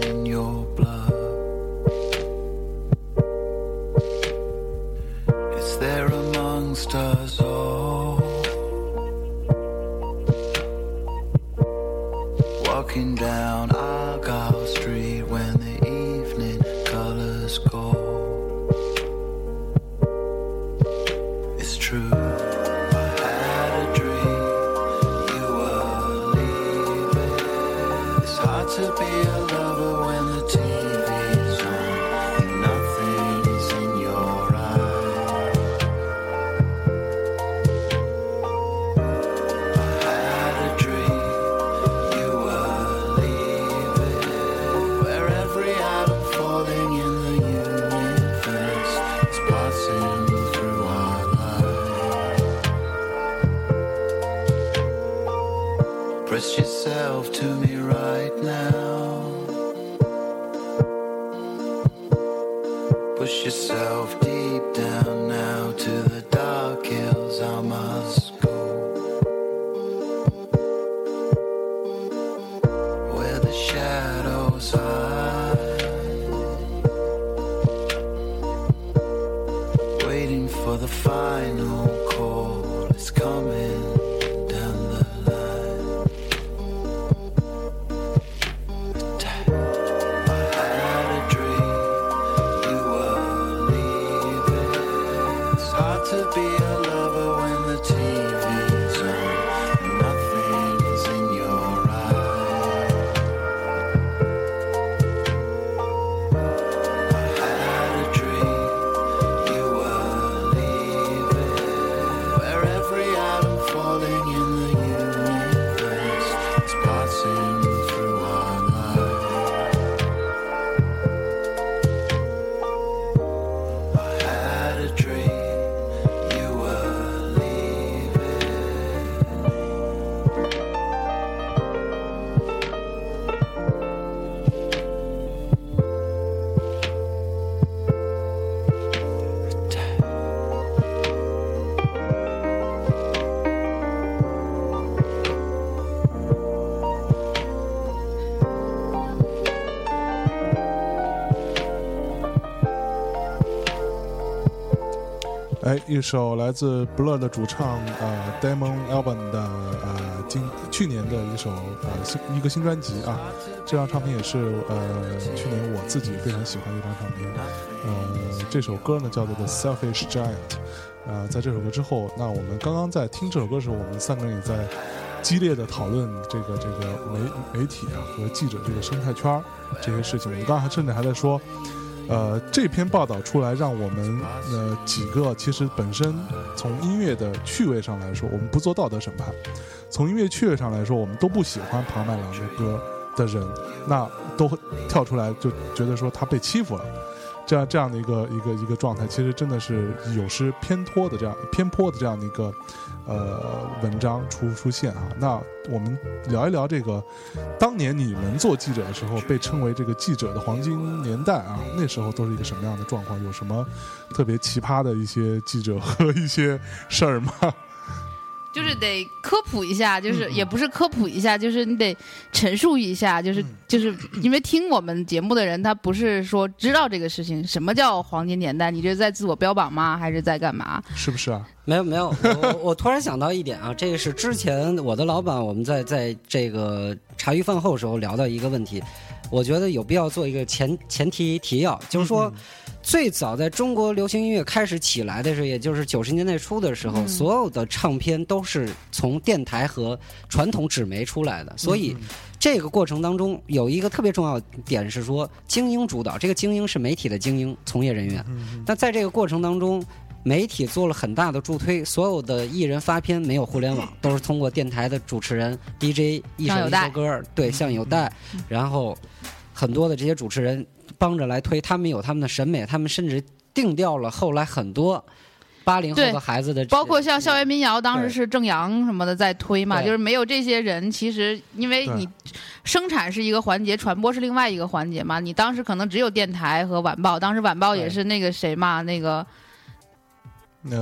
一首来自 Blur 的主唱呃 Damon Albarn 的呃今去年的一首呃新一个新专辑啊，这张唱片也是呃去年我自己非常喜欢的一张唱片。呃，这首歌呢叫做《The Selfish Giant》。呃，在这首歌之后，那我们刚刚在听这首歌的时候，我们三个人也在激烈的讨论这个这个媒媒体啊和记者这个生态圈这些事情。我们刚刚甚至还在说。呃，这篇报道出来，让我们呃几个其实本身从音乐的趣味上来说，我们不做道德审判。从音乐趣味上来说，我们都不喜欢庞麦郎的歌的人，那都会跳出来就觉得说他被欺负了。这样这样的一个一个一个状态，其实真的是有失偏颇的这样偏颇的这样的一个呃文章出出现啊。那我们聊一聊这个，当年你们做记者的时候，被称为这个记者的黄金年代啊，那时候都是一个什么样的状况？有什么特别奇葩的一些记者和一些事儿吗？就是得科普一下，就是也不是科普一下，就是你得陈述一下，就是嗯就是因为听我们节目的人，他不是说知道这个事情，什么叫黄金年代？你这是在自我标榜吗？还是在干嘛？是不是啊？没有没有，我我我突然想到一点啊，这个是之前我的老板我们在在这个茶余饭后时候聊到一个问题，我觉得有必要做一个前前提提要，就是说。嗯最早在中国流行音乐开始起来的时候，也就是九十年代初的时候，嗯所有的唱片都是从电台和传统纸媒出来的，所以嗯这个过程当中有一个特别重要点是说，精英主导，这个精英是媒体的精英从业人员。嗯那在这个过程当中，媒体做了很大的助推，所有的艺人发片没有互联网，都是通过电台的主持人 DJ 一首一首歌，对，像有带，然后很多的这些主持人帮着来推，他们有他们的审美，他们甚至定调了后来很多八零后对的孩子的，包括像校园民谣，当时是正阳什么的在推嘛，就是没有这些人，其实因为你生产是一个环节，传播是另外一个环节嘛。你当时可能只有电台和晚报，当时晚报也是那个谁嘛，那个那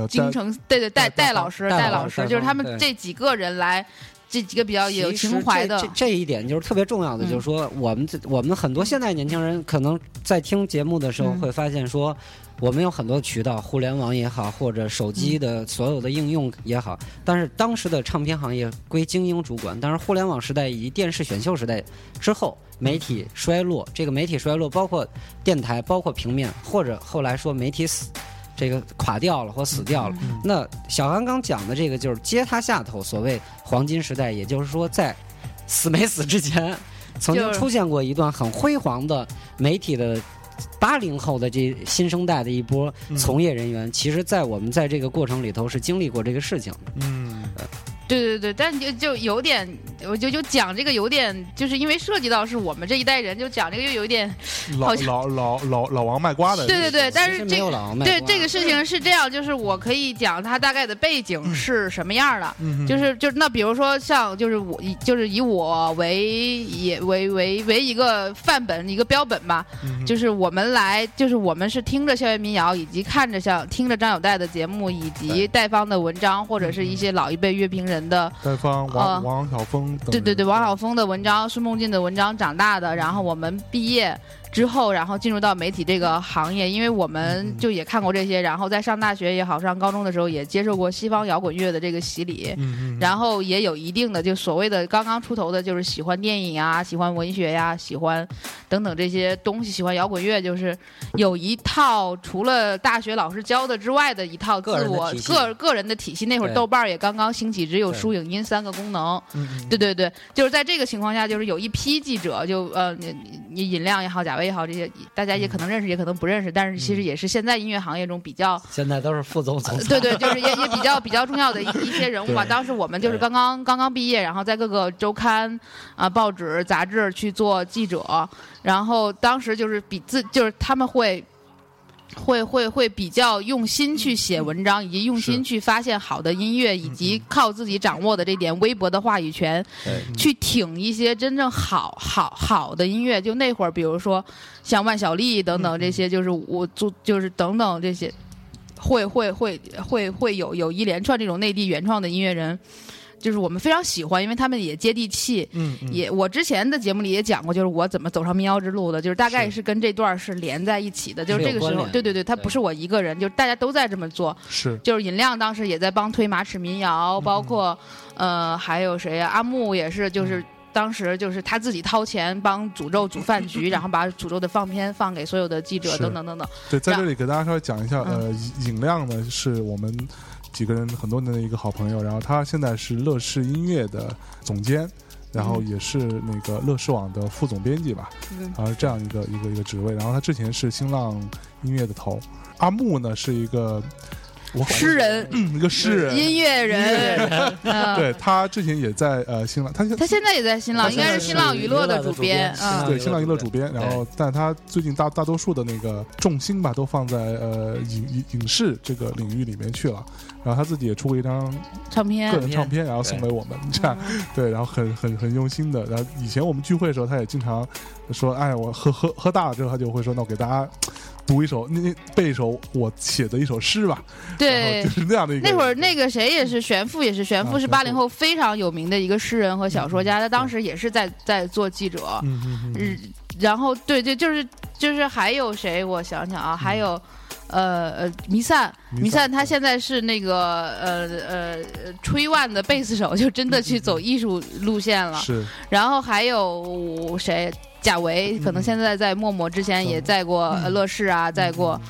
京城对对戴戴戴老师，戴戴老师，就是他们这几个人来，这几个比较有情怀的这这，这一点就是特别重要的，嗯就是说我们这我们很多现在年轻人可能在听节目的时候嗯会发现说，我们有很多渠道，互联网也好，或者手机嗯的所有的应用也好，但是当时的唱片行业归精英主管，但是互联网时代以及电视选秀时代之后，媒体衰落，这个媒体衰落包括电台，包括平面，或者后来说媒体死。这个垮掉了或死掉了，嗯那小韩刚讲的这个就是接他下头，所谓黄金时代，也就是说在死没死之前，曾经出现过一段很辉煌的媒体的八零后的这新生代的一波嗯从业人员。其实，在我们在这个过程里头是经历过这个事情的。嗯对对对，但就就有点，我就就讲这个有点，就是因为涉及到是我们这一代人，就讲这个又有点，老老老老老王卖瓜的，对对对，但是这个对这个事情是这样，就是我可以讲它大概的背景是什么样的。嗯，就是就是那比如说像就是我以就是以我为也为为为一个范本一个标本吧，嗯就是我们来就是我们是听着校园民谣，以及看着像听着张友代的节目，以及对。戴芳的文章，或者是一些老一辈乐评人的戴芳、呃王王晓峰等，对对对，王晓峰的文章、是梦境的文章长大的，然后我们毕业之后，然后进入到媒体这个行业，因为我们嗯就也看过这些，然后在上大学也好，上高中的时候也接受过西方摇滚乐的这个洗礼。然后也有一定的，就所谓的刚刚出头的，就是喜欢电影啊，喜欢文学呀、喜欢等等这些东西，喜欢摇滚乐，就是有一套除了大学老师教的之外的一套自我个个人的体系。那会儿豆瓣儿也刚刚兴起，只有对书影音三个功能。对对对，就是在这个情况下，就是有一批记者就，呃，你你尹亮也好，贾维也好，这些大家也可能认识，也可能不认识，但是其实也是现在音乐行业中比较，现在都是副总总裁。对对，就是也也比较比较重要的一 一些人物吧。当时我们就是刚刚刚刚毕业，然后在各个周刊啊、报纸、杂志去做记者，然后当时就是比自就是他们会。会会会比较用心去写文章，以及用心去发现好的音乐，以及嗯靠自己掌握的这点微薄的话语权，去挺一些真正好好好的音乐。就那会儿，比如说像万晓利等等嗯这些，就是我做就是等等这些，会会会会会有有一连串这种内地原创的音乐人。就是我们非常喜欢，因为他们也接地气，嗯嗯。也我之前的节目里也讲过，就是我怎么走上民谣之路的，就是大概是是跟这段是连在一起的，就是这个时候，对对对，他不是我一个人，就是大家都在这么做，是。就是尹亮当时也在帮推马齿民谣，包括呃还有谁呀、阿木也是，就是当时就是他自己掏钱帮诅咒煮饭局，然后把诅咒的放片放给所有的记者等等等等。对，在这里给大家稍微讲一下，嗯呃，尹尹亮呢是我们几个人很多年的一个好朋友，然后他现在是乐视音乐的总监，然后也是那个乐视网的副总编辑吧，嗯啊，这样一个一个一个职位。然后他之前是新浪音乐的头，阿木呢是一个诗人、嗯一个诗人，音乐人，嗯对他之前也在呃新浪，他现他现在也在新浪，应该是新浪娱乐的主编。啊，对新浪娱乐主编，然后但他最近大大多数的那个重心吧，都放在呃影影影视这个领域里面去了。然后他自己也出过一张唱片个人唱片，然后送给我们，这样 对，然后很很很用心的。然后以前我们聚会的时候，他也经常说：“哎，我喝喝喝大了之后，他就会说，那我给大家读一首，那那背一首我写的一首诗吧。”对就。是那样的一个。那会儿，那个谁也是玄父，也是玄父，是八零后非常有名的一个诗人和小说家。他当时也是在在做记者，嗯嗯嗯嗯，然后对对，就是就是还有谁？我想想啊，还有。呃呃，弥散，弥散他现在是那个呃呃吹万的贝斯手，就真的去走艺术路线了。是然后还有谁？贾维，可能现在在陌陌之前也在过呃乐视啊，在过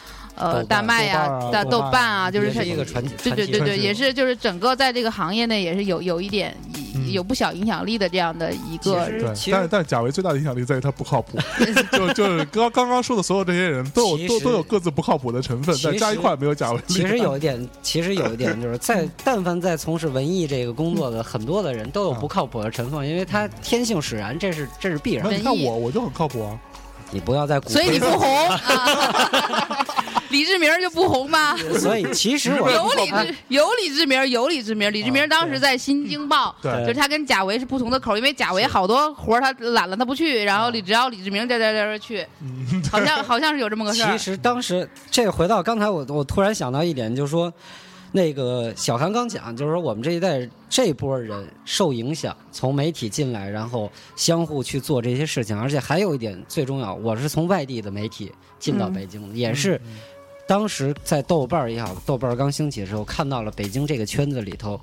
呃大麦呀豆瓣啊、在豆瓣啊，就是也是一个传对对对对，也是就是整个在这个行业内也是有有一点嗯有不小影响力的这样的一个其实对，其实但但贾维最大的影响力在于他不靠谱，就就是刚刚刚说的所有这些人都有都都有各自不靠谱的成分，但加一块没有贾维。其实有一点，其实有一点就是在 但凡在从事文艺这个工作的很多的人都有不靠谱的成分，因为他天性使然，这是这是必然那。你看我，我就很靠谱啊。你不要再鼓所以你不红？啊，李志明就不红吗？所以其实我有李志有李志明有李志明，李志明当时在《新京报》对。就是他跟贾维是不同的口，因为贾维好多活儿他懒了他不去，然后李只要李志明在在在这儿去，嗯，好像好像是有这么个事儿。其。实当时这回到刚才我我突然想到一点，就是说，那个小韩刚讲，就是说我们这一代这波人受影响，从媒体进来，然后相互去做这些事情，而且还有一点最重要，我是从外地的媒体进到嗯北京的，也是当时在豆瓣儿也好，豆瓣儿刚兴起的时候，看到了北京这个圈子里头。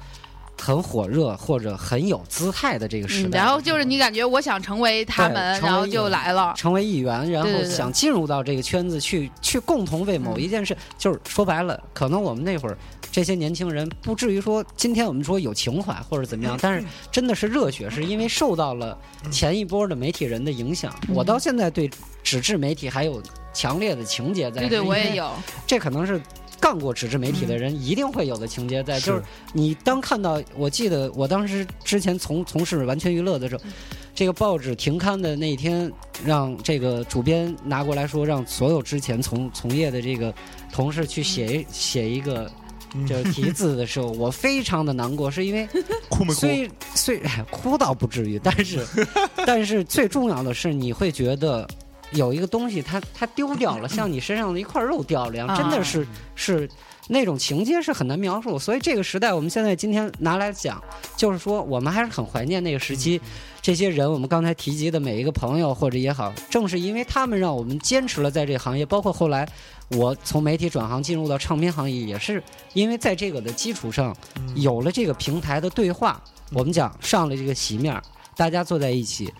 很火热或者很有姿态的这个时嗯，代，然后就是你感觉我想成为他们，然后就来了。成为一员，然后想进入到这个圈子去，去共同为某一件事，就是说白了，可能我们那会儿这些年轻人不至于说今天我们说有情怀或者怎么样，但是真的是热血，是因为受到了前一波的媒体人的影响。嗯我到现在对纸质媒体还有强烈的情节在，对我也有。这可能是干过纸质媒体的人一定会有的情节在，就是你当看到，我记得我当时之前从从事完全娱乐的时候，这个报纸停刊的那一天，让这个主编拿过来说，让所有之前从从业的这个同事去写一写一个。就是题字的时候，我非常的难过，是因为 哭没哭？虽虽哎哭倒不至于，但是。但是最重要的是，你会觉得有一个东西它它丢掉了，像你身上的一块肉掉了一样，真的是是那种情节是很难描述。所以这个时代，我们现在今天拿来讲，就是说我们还是很怀念那个时期，这些人我们刚才提及的每一个朋友或者也好，正是因为他们让我们坚持了在这个行业，包括后来。我从媒体转行进入到唱片行业，也是因为在这个的基础上，有了这个平台的对话，我们讲上了这个席面，大家坐在一起，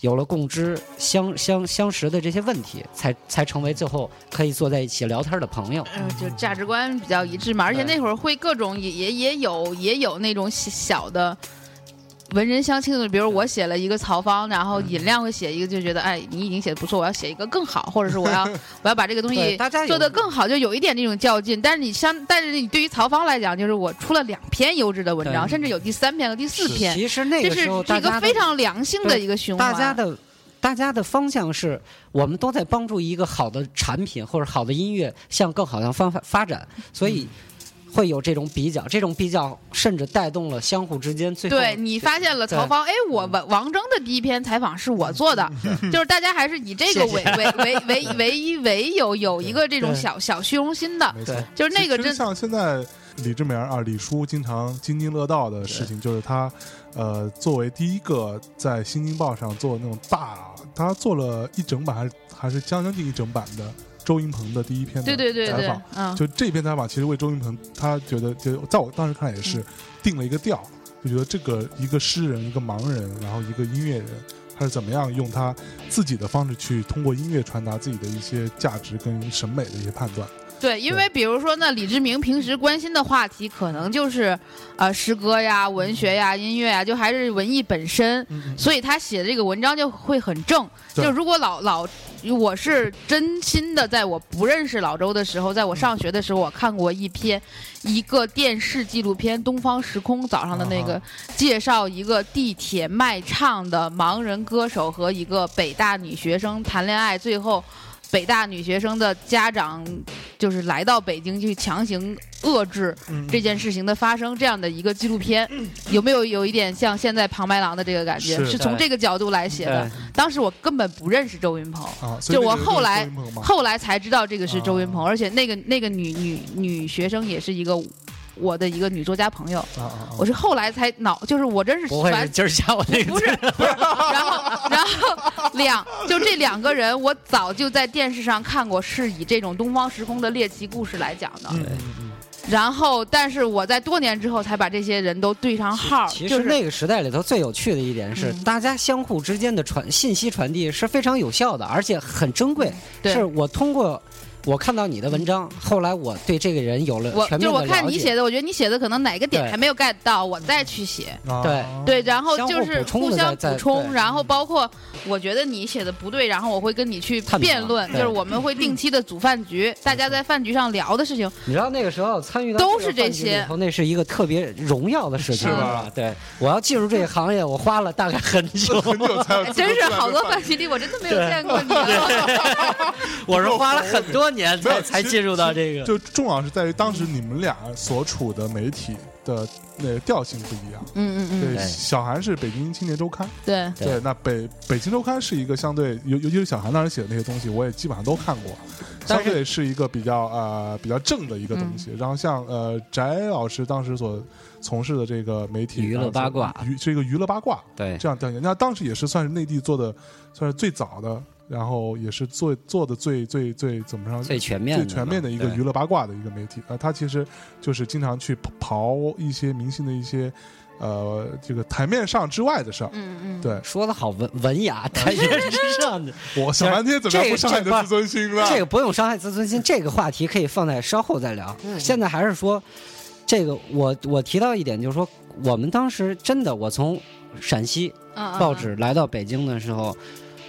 有了共知相相相识的这些问题，才才成为最后可以坐在一起聊天的朋友。嗯，就价值观比较一致嘛，而且那会儿会各种也也也有也有那种小小的文人相轻的，比如我写了一个曹芳，然后尹亮会写一个，就觉得哎，你已经写的不错，我要写一个更好，或者是我要 我要把这个东西做得更好，就有一点那种较劲。但是你相，但是你对于曹芳来讲，就是我出了两篇优质的文章，甚至有第三篇和第四篇，其实那个时候这个大家的非常良性的一个循环。大家的大家的方向是我们都在帮助一个好的产品或者好的音乐向更好的方发发展，所以会有这种比较，这种比较甚至带动了相互之间最后对你发现了曹芳，哎，我王王铮的第一篇采访是我做的，就是大家还是以这个为为为为为 为有有一个这种小小虚荣心的，没错。对，就是那个真像现在李志明啊，李叔经常津津乐道的事情，就是他，呃，作为第一个在《新京报》上做那种大，他做了一整版还是还是将将近一整版的周云鹏的第一篇的对对对对采访。，嗯，就这篇采访，其实为周云鹏，他觉得就在我当时看来也是嗯定了一个调，就觉得这个一个诗人、一个盲人，然后一个音乐人，他是怎么样用他自己的方式去通过音乐传达自己的一些价值跟审美的一些判断。对，因为比如说呢，李志明平时关心的话题可能就是呃诗歌呀、文学呀、音乐呀，就还是文艺本身，所以他写的这个文章就会很正。就如果老老，我是真心的，在我不认识老周的时候，在我上学的时候，我看过一篇一个电视纪录片《东方时空》早上的那个啊介绍一个地铁卖唱的盲人歌手和一个北大女学生谈恋爱，最后。北大女学生的家长就是来到北京去强行遏制嗯。这件事情的发生，这样的一个纪录片，有没有有一点像现在庞白郎的这个感觉？是。是从这个角度来写的。当时我根本不认识周云鹏，就我后来后来才知道这个是周云鹏，啊而且那个那个女女女学生也是一个我的一个女作家朋友！我是后来才脑，就是我真是完不会是今儿下午那个不是，不是，然后然后两就这两个人，我早就在电视上看过，是以这种东方时空的猎奇故事来讲的。嗯嗯嗯然后，但是我在多年之后才把这些人都对上号，其实那个时代里头最有趣的一点是，嗯大家相互之间的传信息传递是非常有效的，而且很珍贵。对是我通过我看到你的文章，后来我对这个人有了我全就是我面的了解。看你写的，我觉得你写的可能哪个点还没有 get 到，我再去写。啊。对。对，然后就是互相补充，然后包括我觉得你写的不对，然后我会跟你去辩论，就是我们会定期的组饭局，大家在饭局上聊的事情，你知道那个时候参与到都是这些。那是一个特别荣耀的事情，是吧？对，我要进入这个行业，我花了大概很久，很久才 真是好多这饭局。里我真的没有见过你啊。我是花了很多年没有才才进入到这个。就重要是在于当时你们俩所处的媒体的那个调性不一样。嗯嗯，嗯，对小韩是北京青年周刊，对，对对，那北北京周刊是一个相对，尤尤其是小韩当时写的那些东西，我也基本上都看过，相对是一个比较呃比较正的一个东西。然后像呃翟老师当时所从事的这个媒体娱乐八卦娱是一个娱乐八卦对这样调研，那当时也是算是内地做的，算是最早的，然后也是做做的最最最怎么说最全面的最全面的一个娱乐八卦的一个媒体啊，他其实就是经常去刨一些明星的一些呃这个台面上之外的事儿。嗯嗯，对说的好文文雅，台面之上的。我想半天怎么样不伤害你的自尊心呢？这个不用伤害自尊心，这个话题可以放在稍后再聊。嗯现在还是说，这个我我提到一点，就是说我们当时真的，我从陕西报纸来到北京的时候，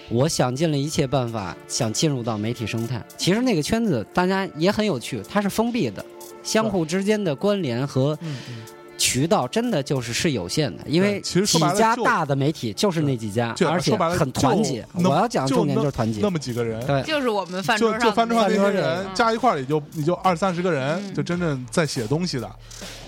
我想尽了一切办法想进入到媒体生态。其实那个圈子大家也很有趣，它是封闭的，相互之间的关联和渠道真的就是是有限的，因为其实几家大的媒体就是那几家，而且很团结。我要讲重点就是团结那。么几个人，对，就是我们饭就就桌上的翻桌上那些人嗯加一块儿也就也就二三十个人，嗯就真正在写东西的，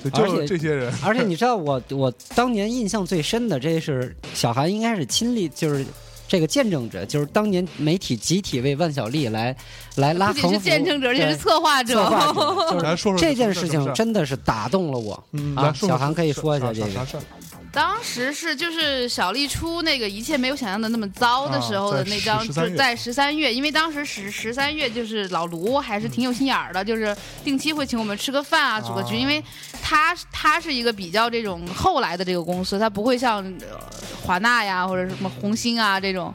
就就而且这些人。而且你知道我我当年印象最深的，这是小韩应该是亲历，就是这个见证者，就是当年媒体集体为万晓利来来拉横幅，见证者，这是策划者。策划者，就是来说说这件事情真的是打动了我。嗯，啊小韩可以说一下这个啥啥事儿当时是就是小丽出那个一切没有想象的那么糟的时候的那张，十13就是在十三月，因为当时十十三月就是老卢还是挺有心眼儿的，就是定期会请我们吃个饭啊，组个局，啊因为他他是一个比较这种后来的这个公司，他不会像呃华纳呀或者什么红星啊这种。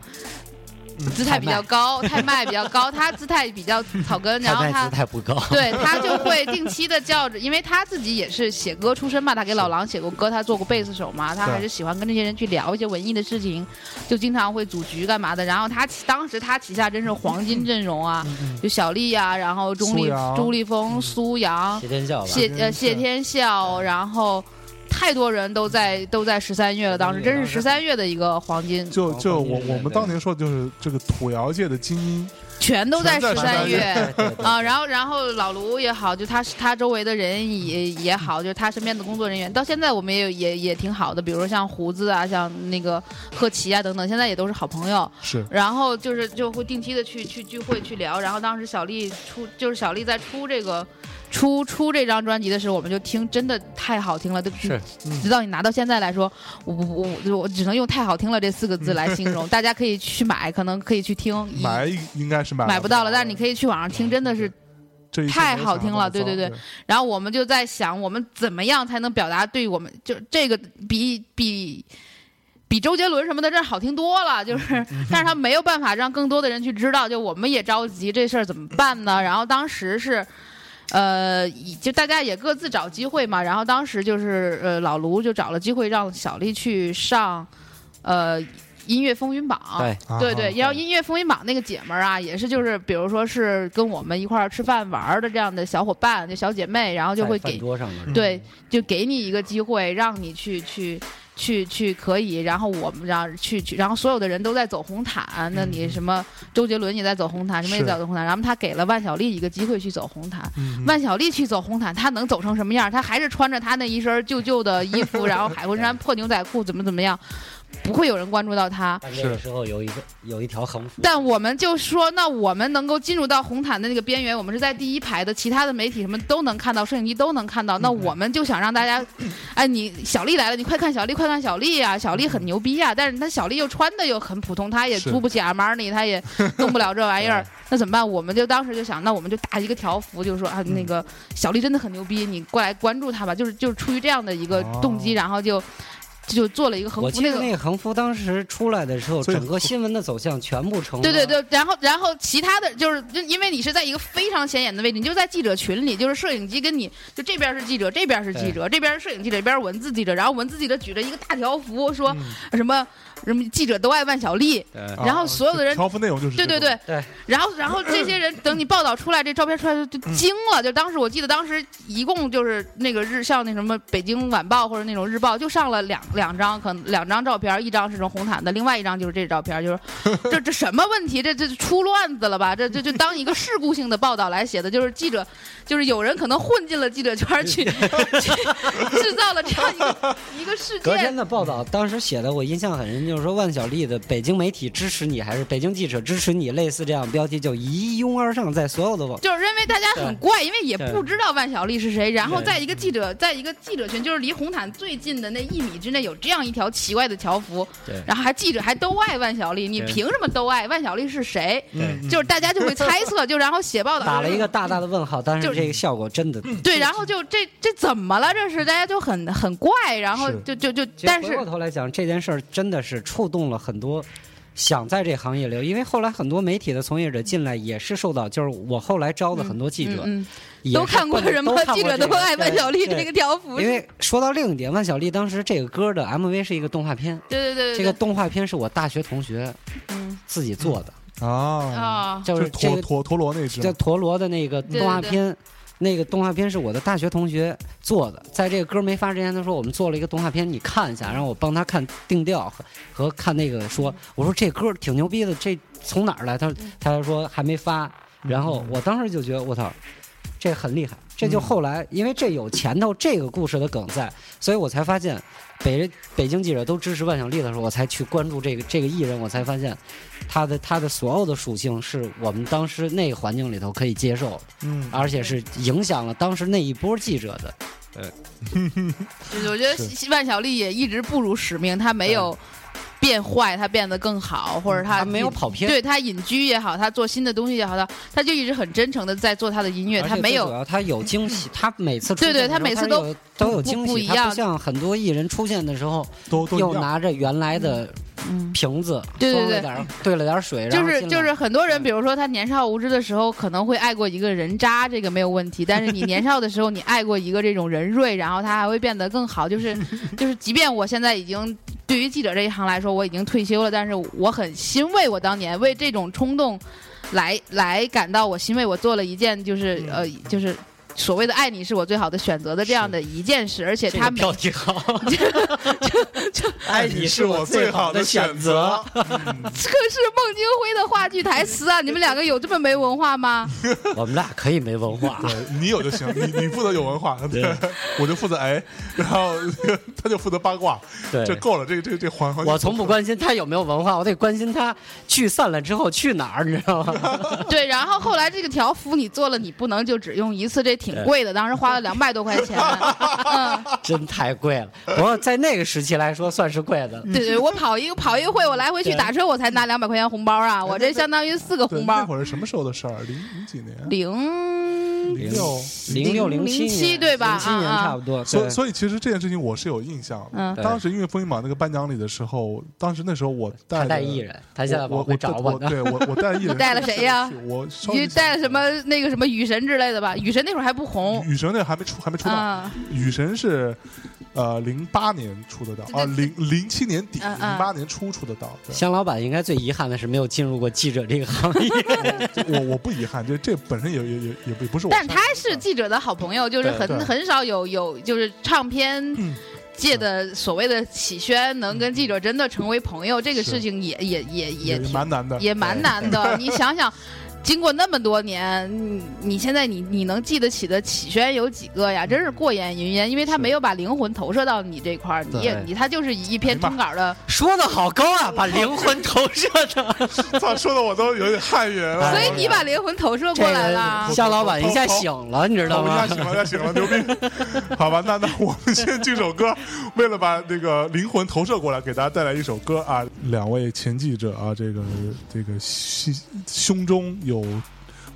姿态比较高，太麦比较高，他姿态比较草根，然后他姿态不高，对他就会定期的叫着，因为他自己也是写歌出身嘛，他给老狼写过歌，他做过贝斯手嘛，他还是喜欢跟这些人去聊一些文艺的事情，就经常会组局干嘛的。然后他当时他旗下真是黄金阵容啊，就小丽呀、然后钟立朱立峰、苏阳、谢天笑。谢呃谢天笑，然后。太多人都在都在十三月了，当时真是十三月的一个黄金，就就我我们当年说的就是这个土窑界的精英，全都在全在13十三月。对对对啊，然后然后老卢也好，就他他周围的人也也好，就是他身边的工作人员，到现在我们也有也也挺好的，比如说像胡子啊，像那个贺琦啊等等，现在也都是好朋友。是然后就是就会定期的去去聚会去聊，然后当时小丽出就是小丽在出这个出出这张专辑的时候，我们就听，真的太好听了，就是直到你拿到现在来说，我我我我只能用太好听了这四个字来形容，大家可以去买，可能可以去听，买应该是买买不到了，但是你可以去网上听，真的是太好听了对对对然后我们就在想，我们怎么样才能表达对我们就这个比比比周杰伦什么的这好听多了，就是，但是他没有办法让更多的人去知道，就我们也着急这事儿怎么办呢？然后当时是。呃，就大家也各自找机会嘛，然后当时就是呃，老卢就找了机会让小丽去上，呃，音乐风云榜，对。啊对对，然后音乐风云榜那个姐们儿啊，也是就是比如说是跟我们一块儿吃饭玩儿的这样的小伙伴，就小姐妹，然后就会给对，就给你一个机会，让你去去去去可以，然后我们让去去，然后所有的人都在走红毯，那你什么周杰伦也在走红毯，什么也在走红毯，然后他给了万晓利一个机会去走红毯，嗯万晓利去走红毯，他能走成什么样？他还是穿着他那一身旧旧的衣服，然后海魂衫、破牛仔裤，怎么怎么样？不会有人关注到他。但这个时候有一个有一条横幅，但我们就说，那我们能够进入到红毯的那个边缘，我们是在第一排的，其他的媒体什么都能看到，摄影机都能看到。那我们就想让大家，哎，你小丽来了，你快看小丽，快看小丽呀、小丽很牛逼呀、但是她小丽又穿的又很普通，她也租不起 Armani，她也弄不了这玩意儿，那怎么办？我们就当时就想，那我们就打一个条幅，就是说啊，那个小丽真的很牛逼，你过来关注她吧，就是就是出于这样的一个动机，哦然后就就做了一个横幅，那个我记得那个横幅当时出来的时候，整个新闻的走向全部成了对对对，然后然后其他的就是，就因为你是在一个非常显眼的位置，你就在记者群里，就是摄影机跟你就这边是记者，这边是记者，这边是摄影记者，这边是文字记者，然后文字记者举着一个大条幅说什么什么记者都爱万晓利，然后所有的人条幅内容就是对对对，对然后然后这些人等你报道出来，这照片出来就就惊了，就当时我记得当时一共就是那个日像那什么北京晚报或者那种日报就上了两两张，可能两张照片，一张是这种红毯的，另外一张就是这照片，就是 这这什么问题？这这出乱子了吧？这这就当一个事故性的报道来写的，就是记者就是有人可能混进了记者圈去 去制造了这样一个一个事隔天件。的报道，当时写的我印象很深，就是说万晓利的北京媒体支持你，还是北京记者支持你，类似这样标题就一拥而上，在所有的网就是认为大家很怪，因为也不知道万晓利是谁。然后在一个记者，在一个记者群，就是离红毯最近的那一米之内，有这样一条奇怪的条幅，对然后还记者还都爱万晓利，你凭什么都爱？万晓利是谁？嗯就是大家就会猜测，就然后写报道打了一个大大的问号，但就是这个效果真的。对，然后就这这怎么了？这是大家就很很怪，然后就就就，但是回但是过头来讲，这件事儿真的是触动了很多想在这行业里，因为后来很多媒体的从业者进来也是受到，就是我后来招的很多记者，嗯嗯也都看过关什么记者都爱万晓利的这个条幅，因为说到另一点，万晓利当时这个歌的 MV 是一个动画片，对对对对，这个动画片是我大学同学嗯。自己做的，啊，啊，就是陀陀陀螺那只叫陀螺的那个动画片。那个动画片是我的大学同学做的，在这个歌没发之前，他说我们做了一个动画片，你看一下，让我帮他看定调和和看那个说，我说这歌挺牛逼的，这从哪儿来？他说他说还没发，然后我当时就觉得我操，这很厉害。这就后来，因为这有前头这个故事的梗在，所以我才发现北北京记者都支持万晓利的时候，我才去关注这个这个艺人，我才发现他的他的所有的属性是我们当时那个环境里头可以接受的。嗯而且是影响了当时那一波记者的。就是 我觉得万晓利也一直不辱使命，他没有变坏，他变得更好，或者他他没有跑偏，对他隐居也好，他做新的东西也好，他他就一直很真诚的在做他的音乐，他没有主要他有惊喜，他每次出对对他每次都有都有惊喜，不一样他不像很多艺人出现的时候又拿着原来的嗯。瓶子对对对兑了点水，就是就是很多人，比如说他年少无知的时候，可能会爱过一个人渣，这个没有问题。但是你年少的时候，你爱过一个这种人瑞，然后他还会变得更好。就是 就是，即便我现在已经对于记者这一行来说，我已经退休了，但是我很欣慰，我当年为这种冲动来来感到我欣慰，我做了一件就是呃就是。所谓的爱你是我最好的选择的这样的一件事，而且这个他每标题好，爱你是我最好的选择。这是孟京辉的话剧台词啊！你们两个有这么没文化吗？我们俩可以没文化。对你有就行，你你负责有文化，对，我就负责哎，然后他就负责八卦，对这够了，这个这个这个环环。我从不关心他有没有文化，我得关心他聚散了之后去哪儿，你知道吗？对，然后后来这个条幅你做了，你不能就只用一次，这挺贵的，当时花了两百多块钱。嗯，真太贵了。不过在那个时期来说，算是贵的了。对对，我跑一个跑一个会，我来回去打车，我才拿两百块钱红包啊！我这相当于四个红包。那会儿是什么时候的事儿？零零几年？零零六。零六零七，对吧零七年差不多。所以所以其实这件事情我是有印象的。嗯当时因为风云榜那个颁奖礼的时候，当时那时候我带带艺人，他现在我我找呢。我对我我带艺人，你带了谁呀我你带了什么那个什么雨神之类的吧？雨神那会儿还不红。雨神那还没出还没出道，啊，雨神是呃零八年出的道对啊，零零七年底零八年初出的道。对。香老板应该最遗憾的是没有进入过记者这个行业。我我不遗憾，这这本身也也也也不不是我。但他是记者的好朋友，就是很很少有有就是唱片嗯界的所谓的启轩能跟记者真的成为朋友，这个事情也也也也也挺蛮难的，也蛮难的。你想想，经过那么多年，你你现在你你能记得起的启轩有几个呀？真是过眼云烟，因为他没有把灵魂投射到你这块儿，你也你他就是以一篇通稿的，说的好高啊，把灵魂投射的。操，说的我都有点汗颜了。所以你把灵魂投射过来了夏。老板一下醒了，你知道吗一下？醒了，一下醒了，牛逼！好吧，那那我们先敬首歌，为了把那个灵魂投射过来，给大家带来一首歌啊。两位前记者啊，这个这个心胸中有有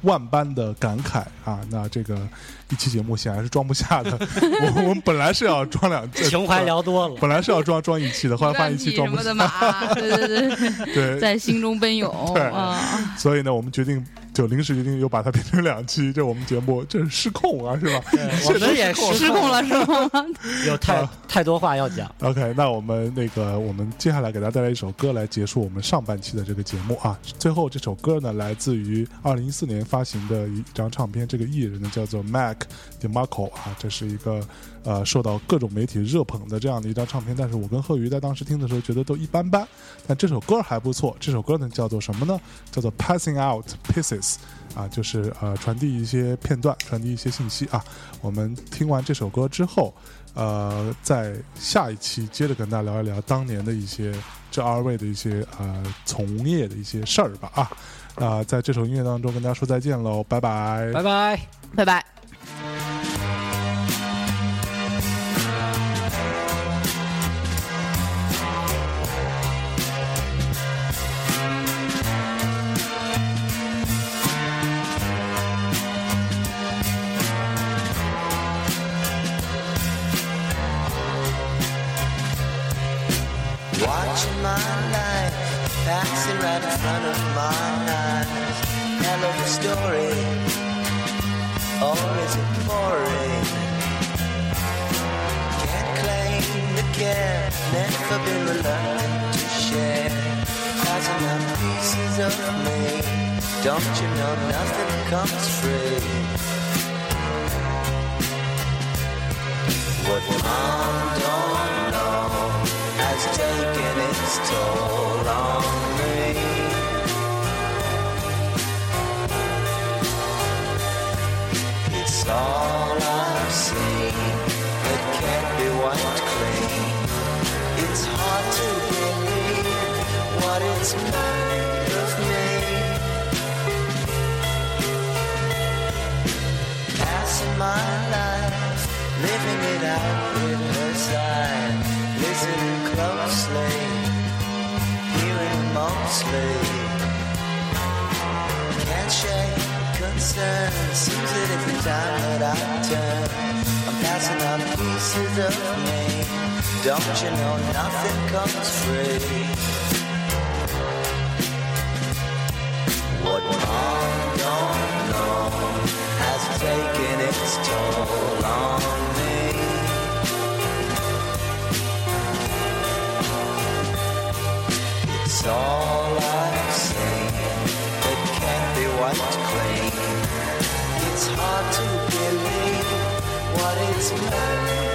万般的感慨啊。那这个一期节目显然是装不下的，我我们本来是要装两，情怀聊多了。本来是要装装一期的，后来发现一期装不下什么的。马，对对对，对，在心中奔涌对啊！所以呢，我们决定就临时决定又把它变成两期，这我们节目这是失控啊，是吧？我们也失控了是吗？有太太多话要讲。OK，那我们那个，我们接下来给大家带来一首歌来结束我们上半期的这个节目啊。最后这首歌呢，来自于二零一四年发行的一张唱片，这个艺人呢叫做 Mac DeMarco 啊，这是一个呃受到各种媒体热捧的这样的一张唱片。但是我跟贺宇在当时听的时候觉得都一般般，但这首歌还不错。这首歌呢叫做什么呢？叫做 Passing Out Pieces。啊，就是呃传递一些片段，传递一些信息啊。我们听完这首歌之后，呃，在下一期接着跟大家聊一聊当年的一些这二位的一些呃从业的一些事儿吧啊。啊、在这首音乐当中跟大家说再见喽，拜拜。拜拜。拜拜。Don't you know nothing comes free? What mom don't know has taken its toll on me. It's all I've seen that can't be wiped clean. It's hard to believe what it's made with her listening closely, hearing mostly. Can't shake concern, seems that every time that I turn, I'm passing on pieces of me. Don't you know nothing comes free? What mom don't know has taken its toll on All I've seen It can't be wiped clean. It's hard to believe what it's meant.